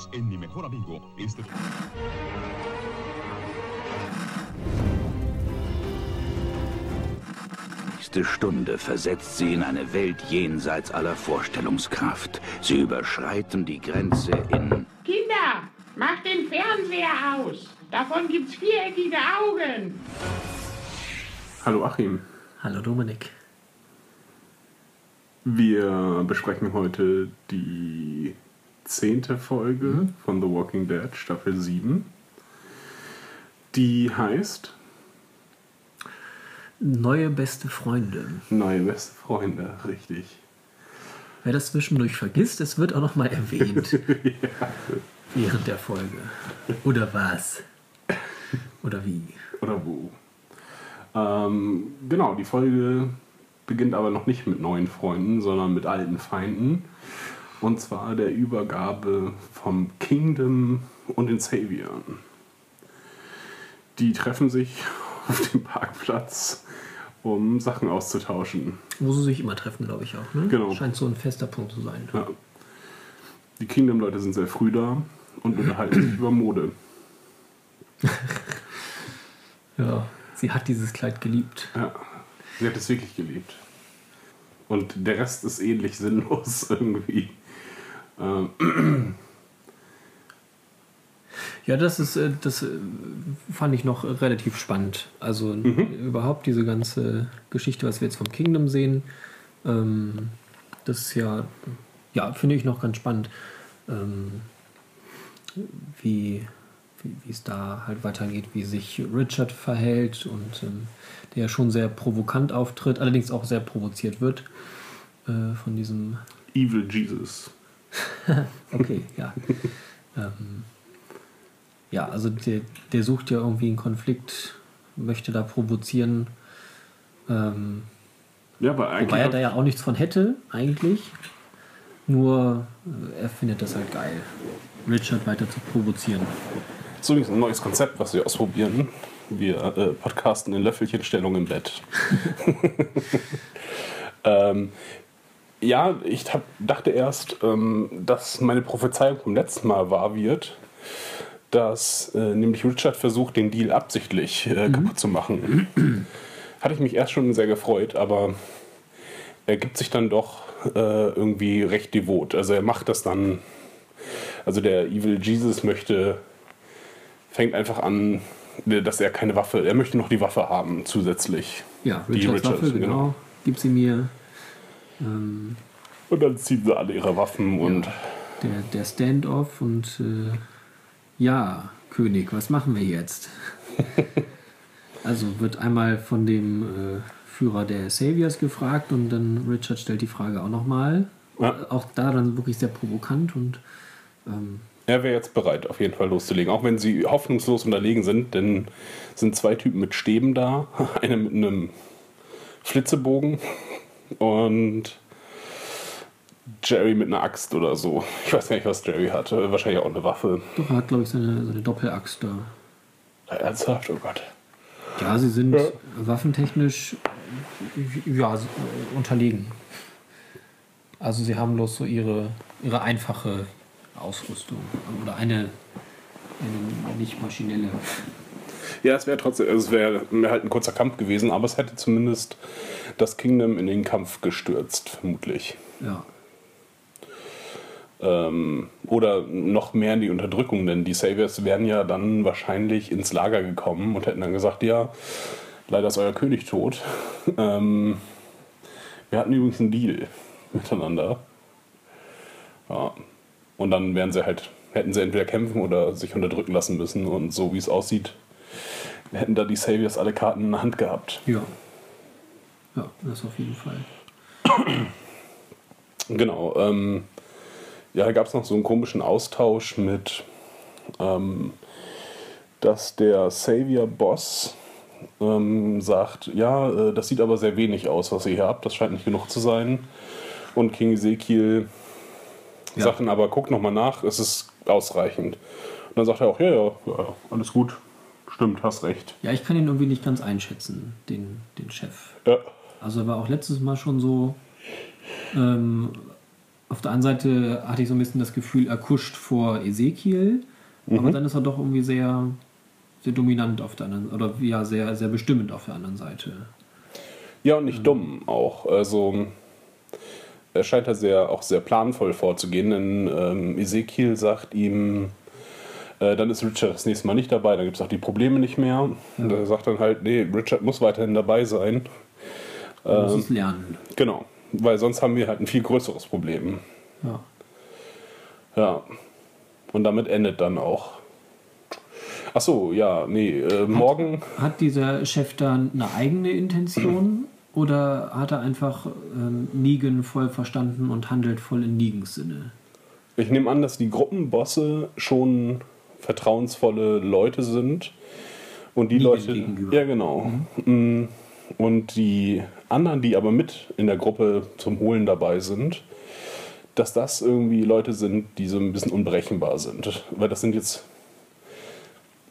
Unidos en Mi Mejor Amigo. Este... nächste Stunde versetzt sie in eine Welt jenseits aller Vorstellungskraft. Sie überschreiten die Grenze in... Kinder, macht den Fernseher aus. Davon gibt's viereckige Augen. Hallo Achim. Hallo Dominik. Wir besprechen heute die zehnte Folge mhm. von The Walking Dead, Staffel 7. Die heißt Neue beste Freunde. Neue beste Freunde, richtig. Wer das zwischendurch vergisst, es wird auch noch mal erwähnt. ja. Während der Folge. Oder was? Oder wie? Oder wo? Ähm, genau, die Folge beginnt aber noch nicht mit neuen Freunden, sondern mit alten Feinden. Und zwar der Übergabe vom Kingdom und den Savior. Die treffen sich auf dem Parkplatz um Sachen auszutauschen. Wo sie sich immer treffen, glaube ich auch. Ne? Genau. Scheint so ein fester Punkt zu sein. Ja. Die Kingdom-Leute sind sehr früh da und unterhalten sich über Mode. ja, sie hat dieses Kleid geliebt. Ja, sie hat es wirklich geliebt. Und der Rest ist ähnlich sinnlos irgendwie. Ähm. Ja, das ist, äh, das äh, fand ich noch relativ spannend. Also mhm. überhaupt diese ganze Geschichte, was wir jetzt vom Kingdom sehen, ähm, das ist ja, ja, finde ich noch ganz spannend, ähm, wie, wie es da halt weitergeht, wie sich Richard verhält und ähm, der schon sehr provokant auftritt, allerdings auch sehr provoziert wird äh, von diesem Evil Jesus. okay, ja. ähm, ja, also der, der sucht ja irgendwie einen Konflikt, möchte da provozieren. Ähm, ja, aber eigentlich. Wobei er da ja auch nichts von hätte, eigentlich. Nur äh, er findet das halt geil, Richard weiter zu provozieren. Das ist übrigens ein neues Konzept, was wir ausprobieren. Wir äh, podcasten in Löffelchenstellung im Bett. ähm, ja, ich hab, dachte erst, ähm, dass meine Prophezeiung vom letzten Mal wahr wird dass äh, nämlich Richard versucht, den Deal absichtlich äh, mhm. kaputt zu machen. Hatte ich mich erst schon sehr gefreut, aber er gibt sich dann doch äh, irgendwie recht devot. Also er macht das dann. Also der Evil Jesus möchte, fängt einfach an, dass er keine Waffe, er möchte noch die Waffe haben zusätzlich. Ja, Richards Richard, Waffe, genau. genau. Gib sie mir. Ähm, und dann ziehen sie alle ihre Waffen ja, und. Der, der Standoff und äh, ja, König, was machen wir jetzt? also wird einmal von dem äh, Führer der Saviors gefragt und dann Richard stellt die Frage auch nochmal. Ja. Auch da dann wirklich sehr provokant und. Ähm, er wäre jetzt bereit, auf jeden Fall loszulegen. Auch wenn sie hoffnungslos unterlegen sind, denn sind zwei Typen mit Stäben da. Einer mit einem Flitzebogen und Jerry mit einer Axt oder so. Ich weiß gar nicht, was Jerry hatte. Wahrscheinlich auch eine Waffe. Doch, er hat, glaube ich, seine, seine Doppelaxt da. Ernsthaft? Oh Gott. Ja, sie sind ja. waffentechnisch ja, unterlegen. Also sie haben bloß so ihre, ihre einfache Ausrüstung. Oder eine, eine nicht maschinelle. Ja, es wäre trotzdem, also es wäre wär halt ein kurzer Kampf gewesen, aber es hätte zumindest das Kingdom in den Kampf gestürzt, vermutlich. Ja. Ähm, oder noch mehr in die Unterdrückung, denn die Saviors wären ja dann wahrscheinlich ins Lager gekommen und hätten dann gesagt, ja, leider ist euer König tot. Ähm, wir hatten übrigens einen Deal miteinander. Ja. Und dann wären sie halt, hätten sie entweder kämpfen oder sich unterdrücken lassen müssen. Und so wie es aussieht, hätten da die Saviors alle Karten in der Hand gehabt. Ja. Ja, das auf jeden Fall. Genau. Ähm, ja, da gab es noch so einen komischen Austausch mit, ähm, dass der Savior-Boss ähm, sagt, ja, äh, das sieht aber sehr wenig aus, was ihr hier habt, das scheint nicht genug zu sein. Und King Ezekiel ja. sagt dann aber, guck nochmal nach, es ist ausreichend. Und dann sagt er auch, ja, ja, ja, alles gut, stimmt, hast recht. Ja, ich kann ihn irgendwie nicht ganz einschätzen, den, den Chef. Ja. Also er war auch letztes Mal schon so, ähm, auf der anderen Seite hatte ich so ein bisschen das Gefühl, er kuscht vor Ezekiel, aber dann ist er doch irgendwie sehr, sehr dominant auf der anderen oder ja, sehr, sehr bestimmend auf der anderen Seite. Ja, und nicht dumm auch. Also er scheint da sehr, auch sehr planvoll vorzugehen, denn ähm, Ezekiel sagt ihm, äh, dann ist Richard das nächste Mal nicht dabei, dann gibt es auch die Probleme nicht mehr. Und er sagt dann halt, nee, Richard muss weiterhin dabei sein. Man muss es lernen. Genau, weil sonst haben wir halt ein viel größeres Problem. Ja. Ja. Und damit endet dann auch. Ach so, ja, nee, äh, morgen. Hat dieser Chef dann eine eigene Intention oder hat er einfach ähm, Negan voll verstanden und handelt voll in Negans Sinne? Ich nehme an, dass die Gruppenbosse schon vertrauensvolle Leute sind. Und die Negan Leute. gegenüber. Ja, genau. Mm, Und die anderen, die aber mit in der Gruppe zum Holen dabei sind, dass das irgendwie Leute sind, die so ein bisschen unberechenbar sind. Weil das sind jetzt.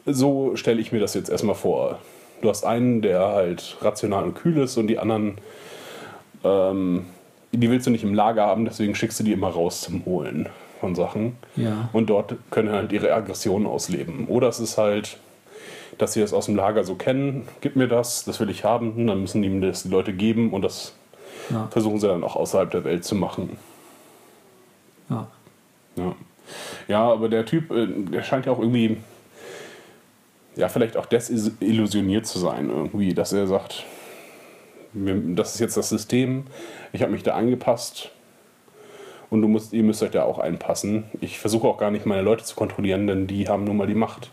So stelle ich mir das jetzt erstmal vor. Du hast einen, der halt rational und kühl ist und die anderen, ähm, die willst du nicht im Lager haben, deswegen schickst du die immer raus zum Holen von Sachen. Ja. Und dort können halt ihre Aggressionen ausleben. Oder es ist halt, dass sie das aus dem Lager so kennen, gib mir das, das will ich haben, dann müssen die mir das die Leute geben und das Ja. versuchen sie dann auch außerhalb der Welt zu machen. Ja. Ja, ja aber der Typ, äh, der scheint ja auch irgendwie, ja, vielleicht auch desillusioniert zu sein, irgendwie, dass er sagt, das ist jetzt das System, ich habe mich da angepasst und du musst, ihr müsst euch da auch einpassen. Ich versuche auch gar nicht meine Leute zu kontrollieren, denn die haben nun mal die Macht.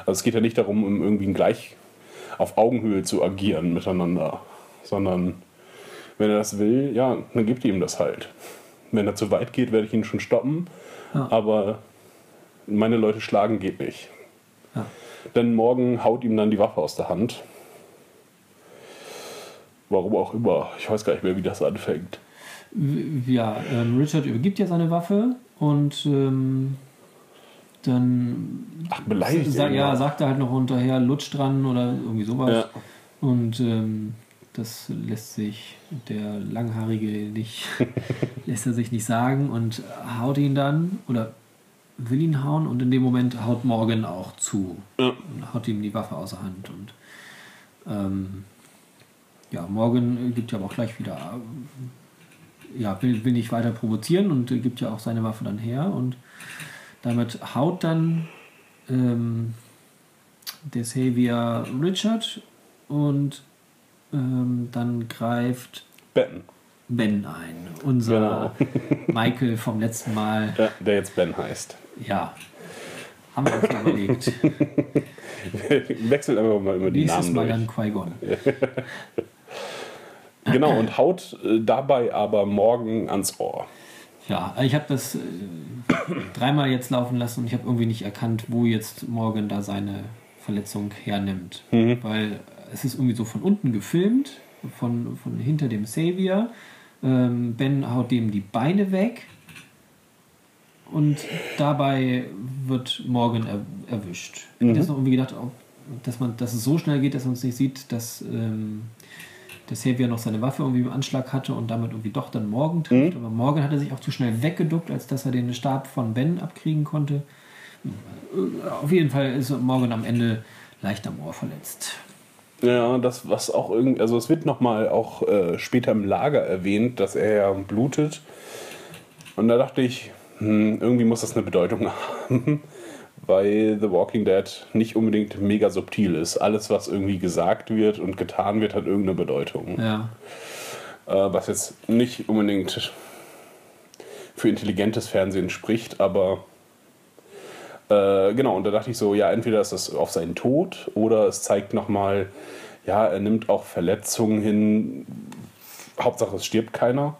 Also es geht ja nicht darum, um irgendwie gleich auf Augenhöhe zu agieren miteinander, sondern wenn er das will, ja, dann gibt ihm das halt. Wenn er zu weit geht, werde ich ihn schon stoppen. Ja. Aber meine Leute schlagen geht nicht. Ja. Denn morgen haut ihm dann die Waffe aus der Hand. Warum auch immer. Ich weiß gar nicht mehr, wie das anfängt. Ja, ähm, Richard übergibt ja seine Waffe und ähm, dann Ach, beleidigt sa ja, sagt er halt noch hinterher, lutsch dran oder irgendwie sowas. Ja. Und ähm, das lässt sich der Langhaarige nicht, lässt er sich nicht sagen und haut ihn dann oder will ihn hauen und in dem Moment haut Morgan auch zu Ja. und haut ihm die Waffe aus der Hand und ähm, ja, Morgan gibt ja aber auch gleich wieder ja, will, will nicht weiter provozieren und äh, gibt ja auch seine Waffe dann her und damit haut dann ähm, der Savior Richard und ähm, dann greift Ben. Ben ein. Unser Michael vom letzten Mal. Ja, der jetzt Ben heißt. Ja. Haben wir uns überlegt. Wechselt einfach mal immer die Nächstes Namen Mal durch. dann Qui-Gon. Genau, und haut äh, dabei aber morgen ans Ohr. Ja, ich habe das äh, dreimal jetzt laufen lassen und ich habe irgendwie nicht erkannt, wo jetzt Morgan da seine Verletzung hernimmt. Weil es ist irgendwie so von unten gefilmt, von, von hinter dem Savior. Ähm, ben haut dem die Beine weg und dabei wird Morgan er, erwischt. Ich habe jetzt noch irgendwie gedacht, ob, dass, man, dass es so schnell geht, dass man es nicht sieht, dass ähm, der Savior noch seine Waffe irgendwie im Anschlag hatte und damit irgendwie doch dann Morgan trifft. Aber Morgan hatte sich auch zu schnell weggeduckt, als dass er den Stab von Ben abkriegen konnte. Äh, Auf jeden Fall ist Morgan am Ende leicht am Ohr verletzt. Ja, das, was auch irgendwie, also es wird nochmal auch äh, später im Lager erwähnt, dass er ja blutet. Und da dachte ich, hm, irgendwie muss das eine Bedeutung haben, weil The Walking Dead nicht unbedingt mega subtil ist. Alles, was irgendwie gesagt wird und getan wird, hat irgendeine Bedeutung. Ja, Äh, was jetzt nicht unbedingt für intelligentes Fernsehen spricht, aber äh, genau, und da dachte ich so, ja, entweder ist das auf seinen Tod oder es zeigt nochmal, ja, er nimmt auch Verletzungen hin. Hauptsache, es stirbt keiner.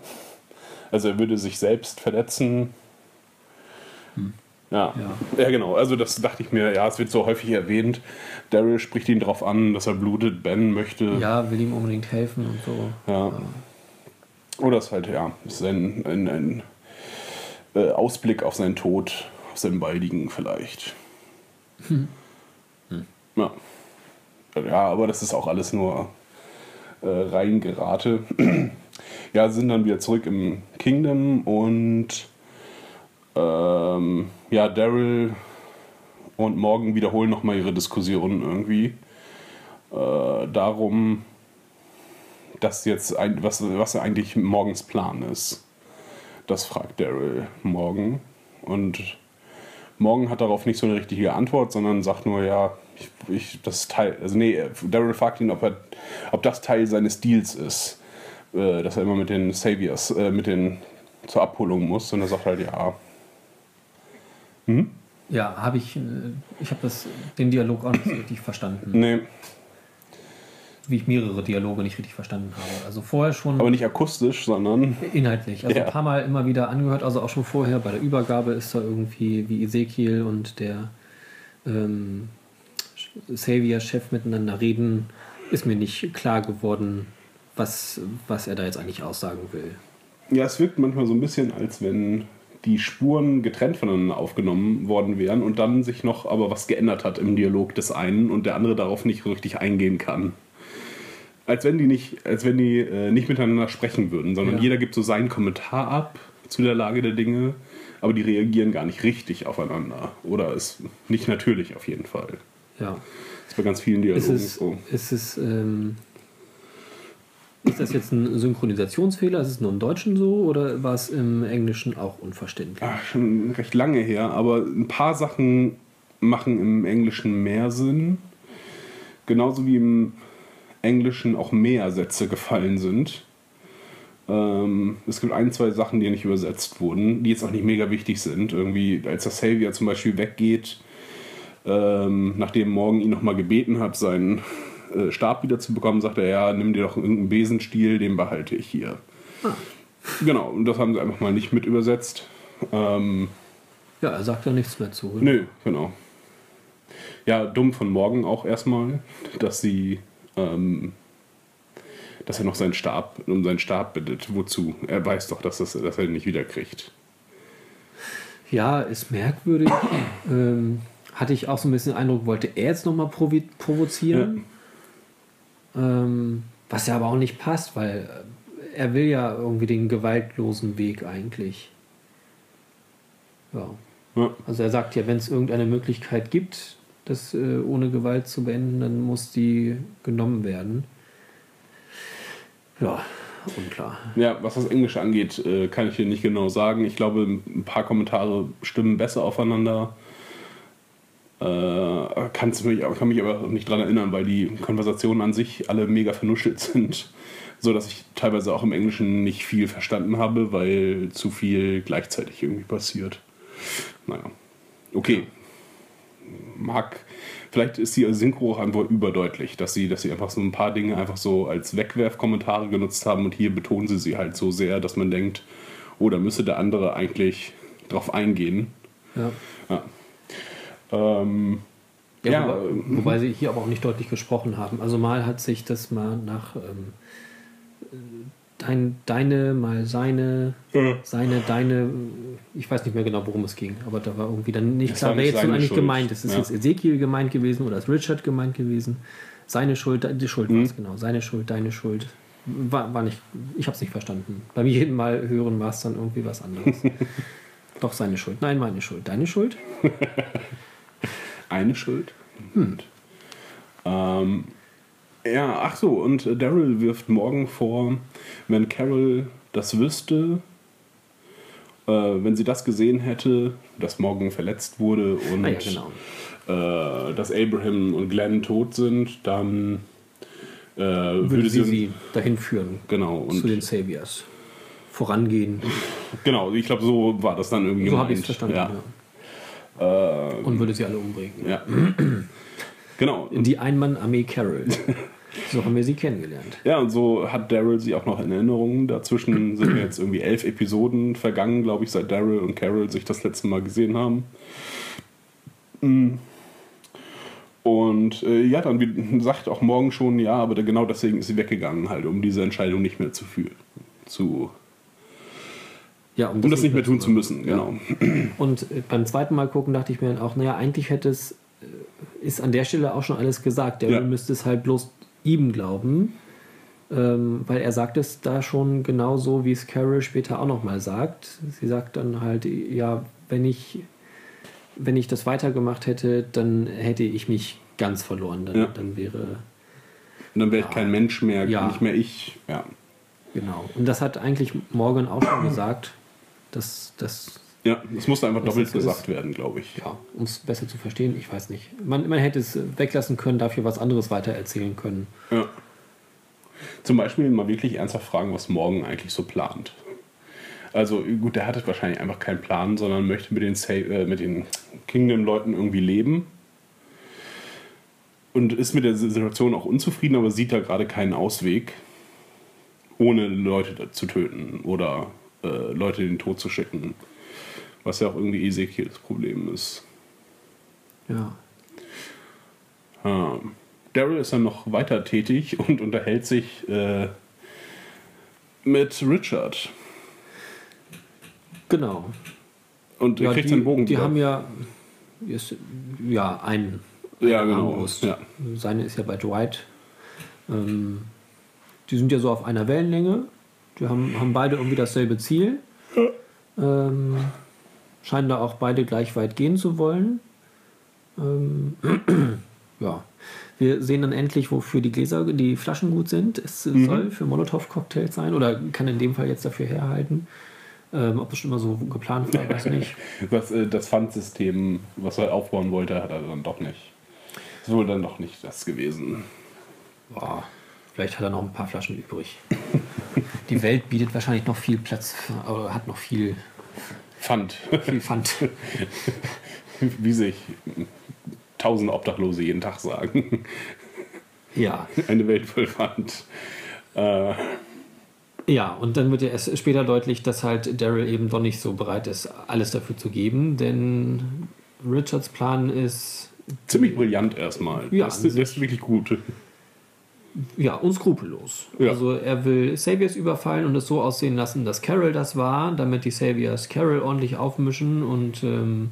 Also er würde sich selbst verletzen. Ja. Ja. ja, genau. Also das dachte ich mir, ja, es wird so häufig erwähnt. Daryl spricht ihn darauf an, dass er blutet. Ben möchte. ja, will ihm unbedingt helfen und so. Ja. Oder es ist halt, ja, es ist ein, ein, ein äh, Ausblick auf seinen Tod, auf seinen baldigen vielleicht. Ja. Ja, aber das ist auch alles nur äh, Reingerate. Ja, sind dann wieder zurück im Kingdom und ähm, ja, Daryl und Morgan wiederholen nochmal ihre Diskussion irgendwie äh, darum, dass jetzt ein, was, was eigentlich Morgens Plan ist. Das fragt Daryl Morgan. Und Morgan hat darauf nicht so eine richtige Antwort, sondern sagt nur, ja, ich, ich das Teil, also nee, Daryl fragt ihn, ob, er, ob das Teil seines Deals ist, äh, dass er immer mit den Saviors, äh, mit den zur Abholung muss. Und er sagt halt, ja. Ja, habe ich, äh, ich habe den Dialog auch nicht richtig verstanden. Nee, Wie ich mehrere Dialoge nicht richtig verstanden habe. Also vorher schon aber nicht akustisch, sondern inhaltlich. Also Ja. ein paar Mal immer wieder angehört, also auch schon vorher bei der Übergabe ist da irgendwie wie Ezekiel und der ähm, Savior-Chef miteinander reden, ist mir nicht klar geworden, was, was er da jetzt eigentlich aussagen will. Ja, es wirkt manchmal so ein bisschen, als wenn die Spuren getrennt voneinander aufgenommen worden wären und dann sich noch aber was geändert hat im Dialog des einen und der andere darauf nicht richtig eingehen kann. Als wenn die nicht, als wenn die äh, nicht miteinander sprechen würden, sondern Ja. jeder gibt so seinen Kommentar ab zu der Lage der Dinge, aber die reagieren gar nicht richtig aufeinander. Oder ist nicht natürlich auf jeden Fall. Ja. Das ist bei ganz vielen Ist Dialogen es, so. ist es ähm, ist das jetzt ein Synchronisationsfehler? Ist es nur im Deutschen so oder war es im Englischen auch unverständlich? Ach, schon recht lange her, aber ein paar Sachen machen im Englischen mehr Sinn. Genauso wie im Englischen auch mehr Sätze gefallen sind. Ähm, es gibt ein, zwei Sachen, die nicht übersetzt wurden, die jetzt auch nicht mega wichtig sind. Irgendwie, als der Savior zum Beispiel weggeht, ähm, nachdem Morgan ihn nochmal gebeten hat, seinen äh, Stab wieder zu bekommen, sagt er, ja, nimm dir doch irgendeinen Besenstiel, den behalte ich hier. Genau, und das haben sie einfach mal nicht mit übersetzt. Ähm, Ja, er sagt da nichts mehr zu. Nö, genau. Ja, dumm von morgen auch erstmal, dass sie, ähm, dass er noch seinen Stab, um seinen Stab bittet. Wozu? Er weiß doch, dass, das, dass er ihn nicht wiederkriegt. Ja, ist merkwürdig. ähm, hatte ich auch so ein bisschen den Eindruck, wollte er jetzt nochmal provozieren. Ähm, was ja aber auch nicht passt, weil äh, er will ja irgendwie den gewaltlosen Weg eigentlich. Ja. Ja. Also er sagt ja, wenn es irgendeine Möglichkeit gibt, das äh, ohne Gewalt zu beenden, dann muss die genommen werden. Ja, unklar. Ja, was das Englische angeht, äh, kann ich hier nicht genau sagen. Ich glaube, ein paar Kommentare stimmen besser aufeinander. Äh, kann's mich, kann mich aber nicht dran erinnern, weil die Konversationen an sich alle mega vernuschelt sind. So dass ich teilweise auch im Englischen nicht viel verstanden habe, weil zu viel gleichzeitig irgendwie passiert. Naja. Okay. Mag. Vielleicht ist die Synchro auch einfach überdeutlich, dass sie, dass sie einfach so ein paar Dinge einfach so als Wegwerfkommentare genutzt haben und hier betonen sie sie halt so sehr, dass man denkt, oh, da müsste der andere eigentlich drauf eingehen. Ja. Ja. Ähm, Ja, Ja, wobei, ähm, wobei sie hier aber auch nicht deutlich gesprochen haben. Also mal hat sich das mal nach ähm, dein, deine, mal seine, seine, deine, äh, ich weiß nicht mehr genau, worum es ging, aber da war irgendwie dann nicht Es klar, wer jetzt eigentlich Schuld. gemeint ist. Ist Ja. jetzt Ezekiel gemeint gewesen oder ist Richard gemeint gewesen? Seine Schuld, die Schuld war es Mhm. genau. Seine Schuld, deine Schuld. War, war nicht, ich habe es nicht verstanden. Beim jeden Mal hören war es dann irgendwie was anderes. Doch seine Schuld. Nein, meine Schuld. Deine Schuld? eine Schuld. Ähm, ja, ach so, und äh, Daryl wirft morgen vor, wenn Carol das wüsste, äh, wenn sie das gesehen hätte, dass Morgan verletzt wurde und Ah ja, genau. äh, dass Abraham und Glenn tot sind, dann äh, würde, Würde sie sie, dahin führen. genau und zu den Saviors. Vorangehen. genau, ich glaube so war das dann irgendwie So habe ich es verstanden. Ja. Ja. Und würde sie alle umbringen. Ja. genau. Die Einmann-Armee Carol. so haben wir sie kennengelernt. Ja, und so hat Daryl sie auch noch in Erinnerung. Dazwischen sind jetzt irgendwie elf Episoden vergangen, glaube ich, seit Daryl und Carol sich das letzte Mal gesehen haben. Mm. Und äh, ja, dann sagt auch morgen schon, ja, aber genau deswegen ist sie weggegangen, halt, um diese Entscheidung nicht mehr zu führen. Zu, Ja, um das nicht mehr tun zu müssen, Ja. genau. Und äh, beim zweiten Mal gucken dachte ich mir dann auch, naja, eigentlich hätte es, äh, ist an der Stelle auch schon alles gesagt. Der Ja. müsste es halt bloß ihm glauben. Ähm, weil er sagt es da schon genauso, wie es Carol später auch nochmal sagt. Sie sagt dann halt, ja, wenn ich, wenn ich das weitergemacht hätte, dann hätte ich mich ganz verloren. Dann, Ja. dann wäre, Und dann wäre ich Ja. kein Mensch mehr, Ja. nicht mehr ich. Ja. genau. Und das hat eigentlich Morgan auch schon gesagt, dass das Ja, das musste einfach doppelt gesagt werden, glaube ich. ja, um es besser zu verstehen, ich weiß nicht. Man, man hätte es weglassen können, dafür was anderes weitererzählen können. Ja. Zum Beispiel mal wirklich ernsthaft fragen, was morgen eigentlich so plant. Also gut, der hatte wahrscheinlich einfach keinen Plan, sondern möchte mit den, Sa äh, mit den Kingdom-Leuten irgendwie leben. Und ist mit der Situation auch unzufrieden, aber sieht da gerade keinen Ausweg, ohne Leute zu töten oder äh, Leute in den Tod zu schicken. Was ja auch irgendwie Ezekiels Problem ist. Ja. Ähm, Daryl ist dann noch weiter tätig und unterhält sich äh, mit Richard. Genau. Und er Ja, kriegt die, seinen Bogen die wieder. haben ja, ist, ja einen. Ja, genau. Armbrust. Ja. Seine ist ja bei Dwight. Ähm, die sind ja so auf einer Wellenlänge. Die haben, haben beide irgendwie dasselbe Ziel. Ähm, scheinen da auch beide gleich weit gehen zu wollen. Ähm, ja. Wir sehen dann endlich, wofür die Gläser, die Flaschen gut sind. Es Mhm. soll für Molotow-Cocktails sein oder kann in dem Fall jetzt dafür herhalten. Ähm, ob das schon immer so geplant war, weiß ich nicht. Das, äh, das Pfandsystem, was er aufbauen wollte, hat er dann doch nicht. Ist wohl dann doch nicht das gewesen. Boah, vielleicht hat er noch ein paar Flaschen übrig. Die Welt bietet wahrscheinlich noch viel Platz, oder hat noch viel, Pfand. viel Pfand. Wie sich tausend Obdachlose jeden Tag sagen. Ja, Eine Welt voll Pfand. Äh, ja, und dann wird ja erst später deutlich, dass halt Daryl eben doch nicht so bereit ist, alles dafür zu geben, denn Richards Plan ist, ziemlich brillant erstmal. Ja, das, das ist wirklich gut. Ja, unskrupellos. Ja. Also er will Saviors überfallen und es so aussehen lassen, dass Carol das war, damit die Saviors Carol ordentlich aufmischen und ähm,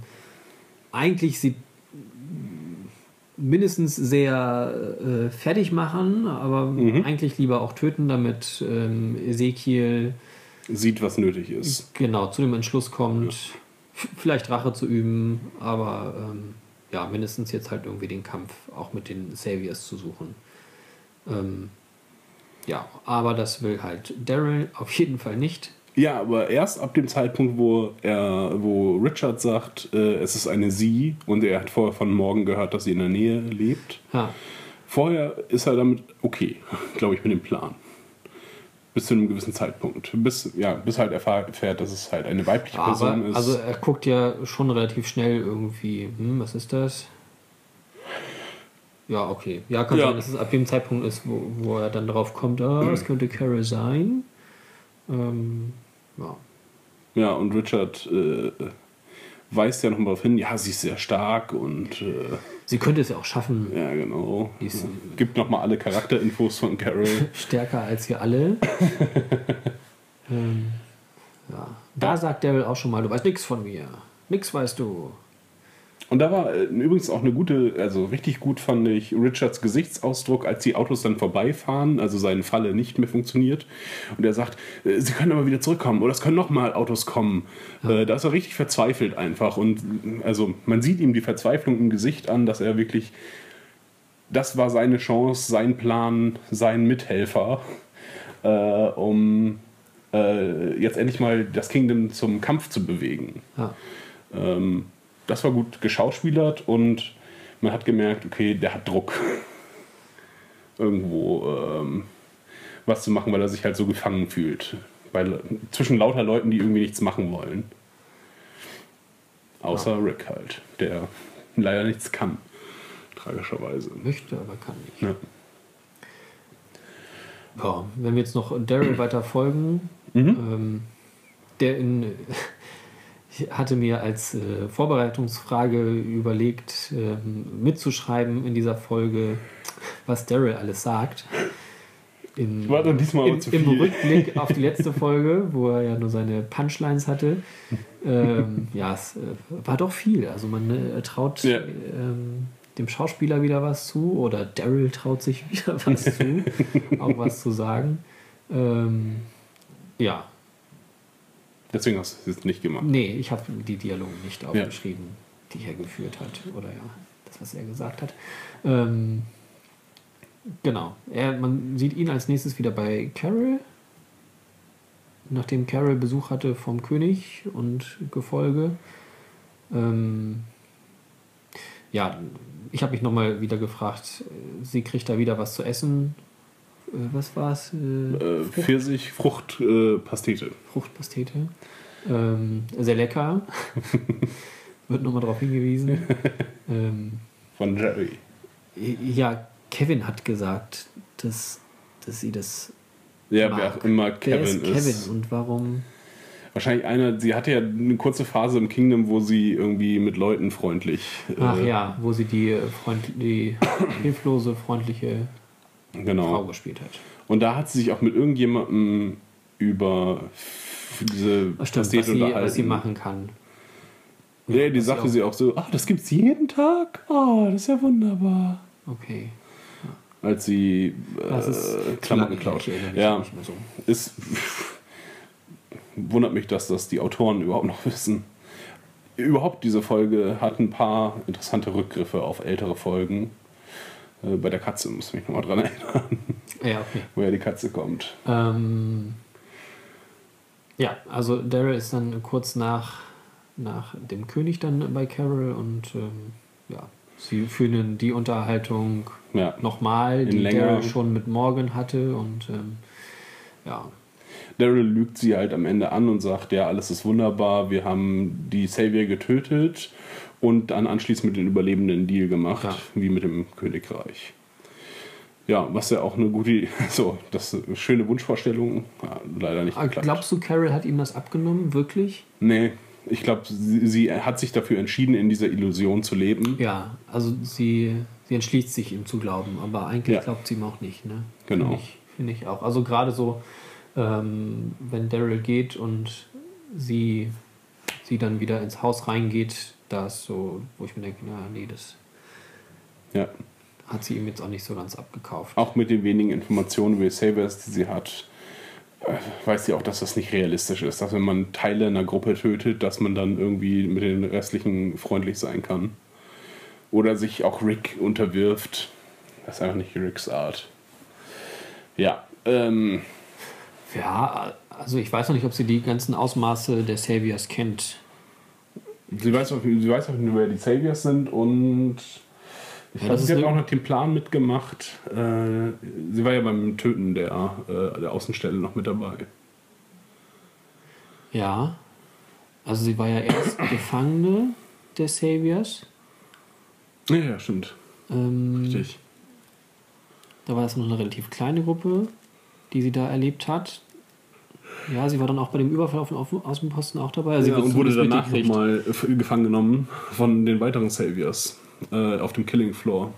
eigentlich sie mindestens sehr äh, fertig machen, aber eigentlich lieber auch töten, damit ähm, Ezekiel Sieht, was nötig ist. genau zu dem Entschluss kommt, f- vielleicht Rache zu üben, aber ähm, ja, mindestens jetzt halt irgendwie den Kampf auch mit den Saviors zu suchen. Ähm, ja, aber das will halt Daryl auf jeden Fall nicht. Ja, aber erst ab dem Zeitpunkt, wo er, wo Richard sagt, äh, es ist eine Sie und er hat vorher von Morgen gehört, dass sie in der Nähe lebt. Ja, Vorher ist er damit okay, glaube ich, mit dem Plan. Bis zu einem gewissen Zeitpunkt. Bis, ja, bis halt erfährt, dass es halt eine weibliche aber Person ist. also er guckt ja schon relativ schnell irgendwie, hm, was ist das? Ja, okay. Ja, kann Ja. sein, dass es ab dem Zeitpunkt ist, wo, wo er dann drauf kommt, ah, das könnte Carol sein. Ähm, ja. ja, und Richard äh, weist ja nochmal darauf hin, ja, sie ist sehr stark und äh, Sie könnte es ja auch schaffen, ja, genau. Ist- Gibt nochmal alle Charakterinfos von Carol. stärker als wir alle. ähm, ja. Da sagt Daryl auch schon mal, du weißt nichts von mir. Nix weißt du. Und da war äh, übrigens auch eine gute, also richtig gut fand ich Richards Gesichtsausdruck, als die Autos dann vorbeifahren, also seine Falle nicht mehr funktioniert. Und er sagt, äh, sie können aber wieder zurückkommen oder es können nochmal Autos kommen. Äh, da ist er richtig verzweifelt einfach. Und also man sieht ihm die Verzweiflung im Gesicht an, dass er wirklich, das war seine Chance, sein Plan, sein Mithelfer, um jetzt endlich mal das Kingdom zum Kampf zu bewegen. Ja. Ähm, das war gut geschauspielert und man hat gemerkt, okay, der hat Druck. Irgendwo ähm, was zu machen, weil er sich halt so gefangen fühlt. Weil, zwischen lauter Leuten, die irgendwie nichts machen wollen. Außer Rick halt, der leider nichts kann. Tragischerweise. Möchte, aber kann nicht. Ja. Ja, wenn wir jetzt noch Daryl weiter folgen, ähm, der in, ich hatte mir als äh, Vorbereitungsfrage überlegt, ähm, mitzuschreiben in dieser Folge, was Daryl alles sagt. In, War dann diesmal aber im, zu Im viel. Rückblick auf die letzte Folge, wo er ja nur seine Punchlines hatte. Ähm, ja, es äh, war doch viel. Also man äh, traut Ja. ähm, dem Schauspieler wieder was zu oder Daryl traut sich wieder was zu, auch was zu sagen. Ähm, ja, Deswegen hast du es jetzt nicht gemacht. nee, ich habe die Dialoge nicht aufgeschrieben, die er geführt hat oder ja, das, was er gesagt hat. Ähm, genau, er, man sieht ihn als nächstes wieder bei Carol, nachdem Carol Besuch hatte vom König und Gefolge. Ähm, ja, ich habe mich nochmal wieder gefragt, äh, sie kriegt da wieder was zu essen. Äh, Was war es? Äh, Pfirsich, Frucht, äh, Pastete. Fruchtpastete. Ähm, sehr lecker. Wird nochmal darauf hingewiesen. ähm, Von Jerry. ja, Kevin hat gesagt, dass, dass sie das. Ja, mag. wer auch immer Wer Kevin ist ist. Kevin und warum? Wahrscheinlich einer, sie hatte ja eine kurze Phase im Kingdom, wo sie irgendwie mit Leuten freundlich. äh, Ach ja, wo sie die, äh, Freund, die hilflose, freundliche Frau Genau. gespielt hat. Und da hat sie sich auch mit irgendjemandem über diese Stimmt, was sie, unterhalten. was sie machen kann. Ja, die was sagte sie auch- sie auch so, ah, das gibt's jeden Tag? Ah, das ist ja wunderbar. Okay. Als sie äh, Klamotten klaut. Ja, so. ist wundert mich, dass das die Autoren überhaupt noch wissen. Überhaupt diese Folge hat ein paar interessante Rückgriffe auf ältere Folgen. Äh, bei der Katze muss ich mich nochmal dran erinnern, Ja, okay. woher die Katze kommt. Ähm, ja, also Daryl ist dann kurz nach, nach dem König dann bei Carol und ähm, ja, sie führen die Unterhaltung Ja. nochmal, die. Daryl schon mit Morgan hatte und ähm, ja, Daryl lügt sie halt am Ende an und sagt, ja, alles ist wunderbar, wir haben die Savior getötet und dann anschließend mit den Überlebenden einen Deal gemacht, Ja. wie mit dem Königreich. Ja, was ja auch eine gute, so, das ist eine schöne Wunschvorstellung, ja, leider nicht Ah, geklappt. glaubst du, Carol hat ihm das abgenommen, wirklich? Nee, ich glaube, sie, sie hat sich dafür entschieden, in dieser Illusion zu leben. Ja, also sie, sie entschließt sich ihm zu glauben, aber eigentlich Ja. glaubt sie ihm auch nicht. Ne? Genau. Finde ich, finde ich auch. Also gerade so, ähm, wenn Daryl geht und sie, sie dann wieder ins Haus reingeht, ist so, wo ich mir denke, na nee, das Ja. hat sie ihm jetzt auch nicht so ganz abgekauft. Auch mit den wenigen Informationen über Saviors, die sie hat, äh, weiß sie auch, dass das nicht realistisch ist. Dass wenn man Teile einer Gruppe tötet, dass man dann irgendwie mit den restlichen freundlich sein kann. Oder sich auch Rick unterwirft. Das ist einfach nicht Ricks Art. Ja, ähm, Ja, also ich weiß noch nicht, ob sie die ganzen Ausmaße der Saviors kennt. Sie weiß auch, sie weiß auch, wer die Saviors sind und ich glaube, sie hat auch noch den Plan mitgemacht. Äh, sie war ja beim Töten der, äh, der Außenstelle noch mit dabei. Ja, also sie war ja erst Gefangene der Saviors. Ja, ja, stimmt. Ähm, Richtig. Da war das noch eine relativ kleine Gruppe, die sie da erlebt hat. Ja, sie war dann auch bei dem Überfall auf den Außen- Außenposten auch dabei. Also sie ja, und wurde danach nochmal gefangen genommen von den weiteren Saviors äh, auf dem Killing Floor.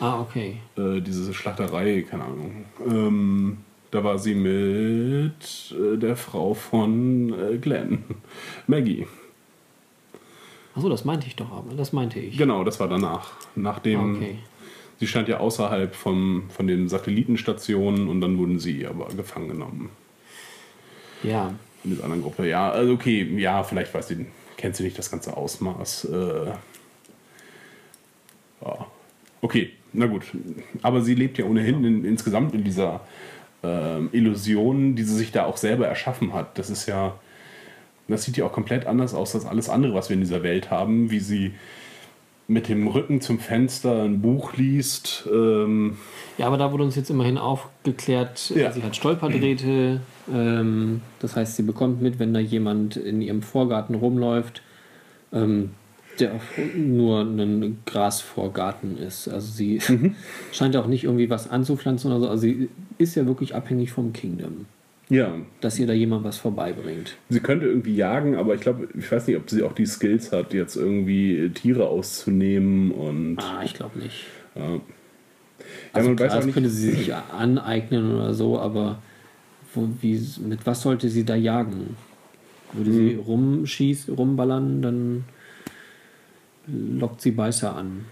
Ah, okay. Äh, diese Schlachterei, keine Ahnung. Ähm, da war sie mit äh, der Frau von äh, Glenn, Maggie. Achso, das meinte ich doch aber. Das meinte ich. Genau, das war danach. Nachdem Ah, okay. Sie stand ja außerhalb vom, von den Satellitenstationen und dann wurden sie aber gefangen genommen. Ja. in dieser anderen Gruppe. Ja, also okay, ja, vielleicht weiß sie, kennt sie nicht das ganze Ausmaß. Äh, ja. Okay, na gut. Aber sie lebt ja ohnehin in, insgesamt in dieser ähm, Illusion, die sie sich da auch selber erschaffen hat. Das ist ja, das sieht ja auch komplett anders aus als alles andere, was wir in dieser Welt haben, wie sie mit dem Rücken zum Fenster ein Buch liest. Ähm, Ja, aber da wurde uns jetzt immerhin aufgeklärt, Ja. sie hat Stolperdrähte. Ähm, das heißt, sie bekommt mit, wenn da jemand in ihrem Vorgarten rumläuft, ähm, der nur ein Grasvorgarten ist. Also sie Mhm. scheint auch nicht irgendwie was anzupflanzen oder so. Also sie ist ja wirklich abhängig vom Kingdom, ja, dass ihr da jemand was vorbeibringt. Sie könnte irgendwie jagen, aber ich glaube, ich weiß nicht, ob sie auch die Skills hat, jetzt irgendwie Tiere auszunehmen und. Ah, ich glaube nicht. Ja. Also man weiß klar, das nicht- könnte sie sich aneignen oder so, aber wo, wie, mit was sollte sie da jagen? Würde sie Mhm. rumschießen, rumballern, dann lockt sie Beißer an.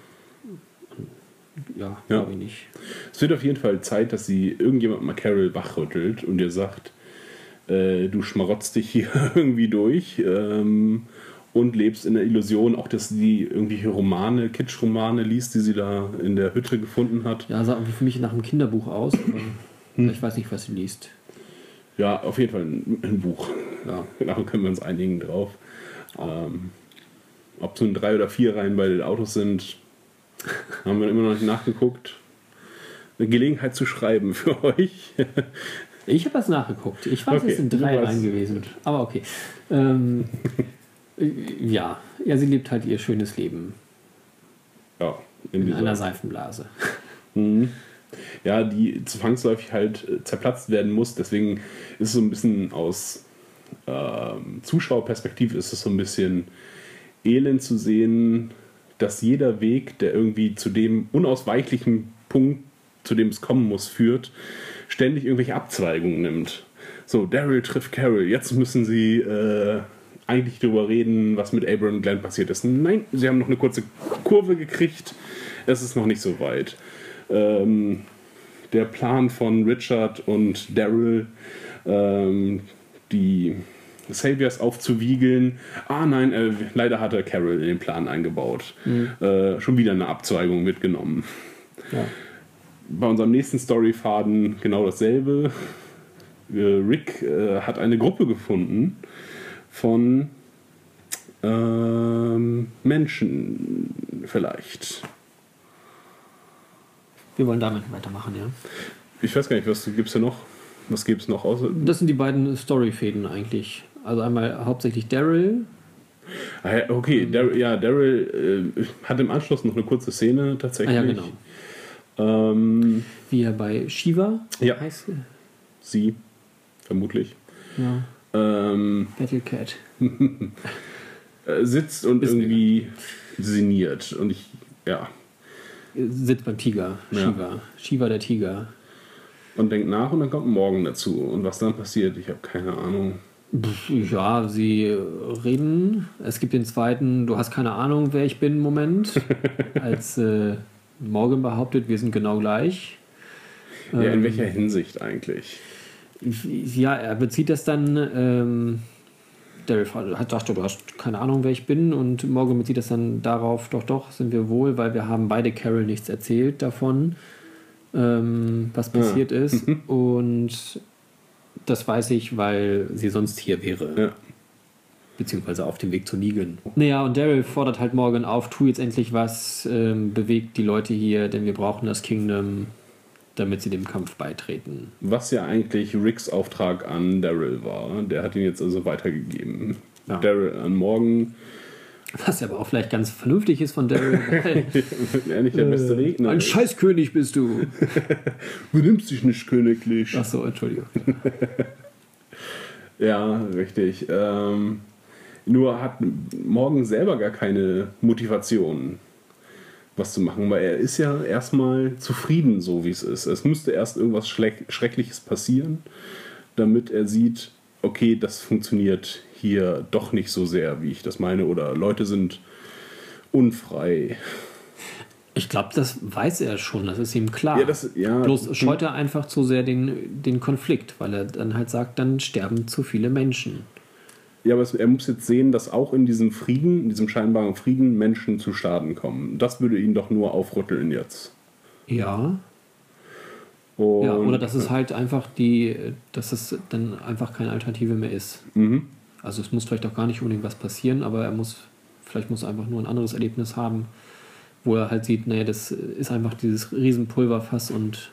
Ja, glaube ich nicht. Es wird auf jeden Fall Zeit, dass sie irgendjemand mal Carol wachrüttelt und ihr sagt, äh, du schmarotzt dich hier irgendwie durch ähm, und lebst in der Illusion, auch dass sie irgendwelche Romane, Kitsch-Romane liest, die sie da in der Hütte gefunden hat. Ja, sah für mich nach einem Kinderbuch aus, aber ich weiß nicht, was sie liest. Ja, auf jeden Fall ein, ein Buch. Ja, da können wir uns einigen drauf. Ähm, ob es nun drei oder vier Reihen bei den Autos sind, haben wir immer noch nicht nachgeguckt. Eine Gelegenheit zu schreiben für euch. Ich habe das nachgeguckt. Ich weiß, Okay, es sind drei. Reihen gewesen. Aber okay. Ähm, ja. ja, sie lebt halt ihr schönes Leben ja, in in einer Seifenblase. ja, die zwangsläufig halt äh, zerplatzt werden muss. Deswegen ist es so ein bisschen aus ähm, Zuschauerperspektive ist es so ein bisschen elend zu sehen, dass jeder Weg, der irgendwie zu dem unausweichlichen Punkt, zu dem es kommen muss, führt, ständig irgendwelche Abzweigungen nimmt. So, Daryl trifft Carol, jetzt müssen sie äh, eigentlich darüber reden, was mit Abraham und Glenn passiert ist. Nein, sie haben noch eine kurze Kurve gekriegt, es ist noch nicht so weit. Ähm, der Plan von Richard und Daryl, ähm, die Saviors aufzuwiegeln. Ah nein, äh, leider hatte Carol in den Plan eingebaut. Äh, schon wieder eine Abzweigung mitgenommen. Ja. Bei unserem nächsten Storyfaden genau dasselbe. Äh, Rick äh, hat eine Gruppe gefunden von ähm, Menschen vielleicht. Wir wollen damit weitermachen, ja. Ich weiß gar nicht, was gibt es da noch? Was gibt es noch außer. Das sind die beiden Storyfäden eigentlich. Also einmal hauptsächlich Daryl. Ah, ja, okay, Dar ja, Daryl äh, hat im Anschluss noch eine kurze Szene Ah tatsächlich. ja, genau. Ähm, Wie er bei Shiva Ja. heißt. sie? sie, vermutlich. Ja. Ähm, Battlecat. äh, sitzt und Ist irgendwie sinniert. Und ich, ja, Sitzt beim Tiger. Ja. Shiva. Shiva der Tiger. und denkt nach und dann kommt morgen dazu. Und was dann passiert, ich habe keine Ahnung. Ja, sie reden. Es gibt den zweiten, du hast keine Ahnung, wer ich bin, Moment. Als äh, Morgan behauptet, wir sind genau gleich. Ja, in Ähm, welcher Hinsicht eigentlich? Ja, er bezieht das dann. Ähm, Daryl hat dachte, du hast keine Ahnung, wer ich bin, und Morgan bezieht das dann darauf, doch, doch, sind wir wohl, weil wir haben beide Carol nichts erzählt davon, ähm, was passiert ist. Und das weiß ich, weil sie sonst hier wäre. Ja. Beziehungsweise auf dem Weg zu Negan. Naja, und Daryl fordert halt Morgan auf, tu jetzt endlich was, ähm, bewegt die Leute hier, denn wir brauchen das Kingdom, damit sie dem Kampf beitreten. Was ja eigentlich Ricks Auftrag an Daryl war. Der hat ihn jetzt also weitergegeben. Ja. Daryl an morgen. Was ja aber auch vielleicht ganz vernünftig ist von Daryl. nicht der beste Redner. Ein ist. Scheißkönig bist du. Benimmst dich nicht königlich. Achso, Entschuldigung. Ja, richtig. Ähm, nur hat Morgan selber gar keine Motivation, was zu machen, weil er ist ja erstmal zufrieden, so wie es ist. Es müsste erst irgendwas Schreckliches passieren, damit er sieht, okay, das funktioniert hier doch nicht so sehr, wie ich das meine, oder Leute sind unfrei. Ich glaube, das weiß er schon, das ist ihm klar. Ja, das- ja. Bloß scheut er einfach zu sehr den, den Konflikt, weil er dann halt sagt, dann sterben zu viele Menschen. Ja, aber er muss jetzt sehen, dass auch in diesem Frieden, in diesem scheinbaren Frieden, Menschen zu Schaden kommen. Das würde ihn doch nur aufrütteln jetzt. Ja. Und, ja oder dass es halt einfach die, dass es dann einfach keine Alternative mehr ist. Mhm. Also es muss vielleicht auch gar nicht unbedingt was passieren, aber er muss, vielleicht muss er einfach nur ein anderes Erlebnis haben, wo er halt sieht, naja, das ist einfach dieses Riesenpulverfass und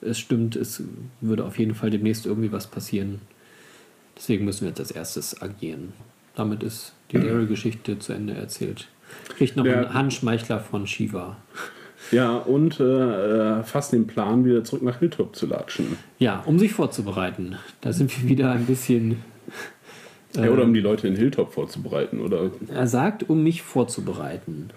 es stimmt, es würde auf jeden Fall demnächst irgendwie was passieren. Deswegen müssen wir jetzt als erstes agieren. Damit ist die Daryl-Geschichte zu Ende erzählt. Kriegt noch Der- einen Handschmeichler von Shiva. Ja, und äh, äh, fast den Plan, wieder zurück nach Hilltop zu latschen. Ja, um sich vorzubereiten. Da sind wir wieder ein bisschen. Ja, oder um die Leute in Hilltop vorzubereiten, oder? Er sagt, um mich vorzubereiten.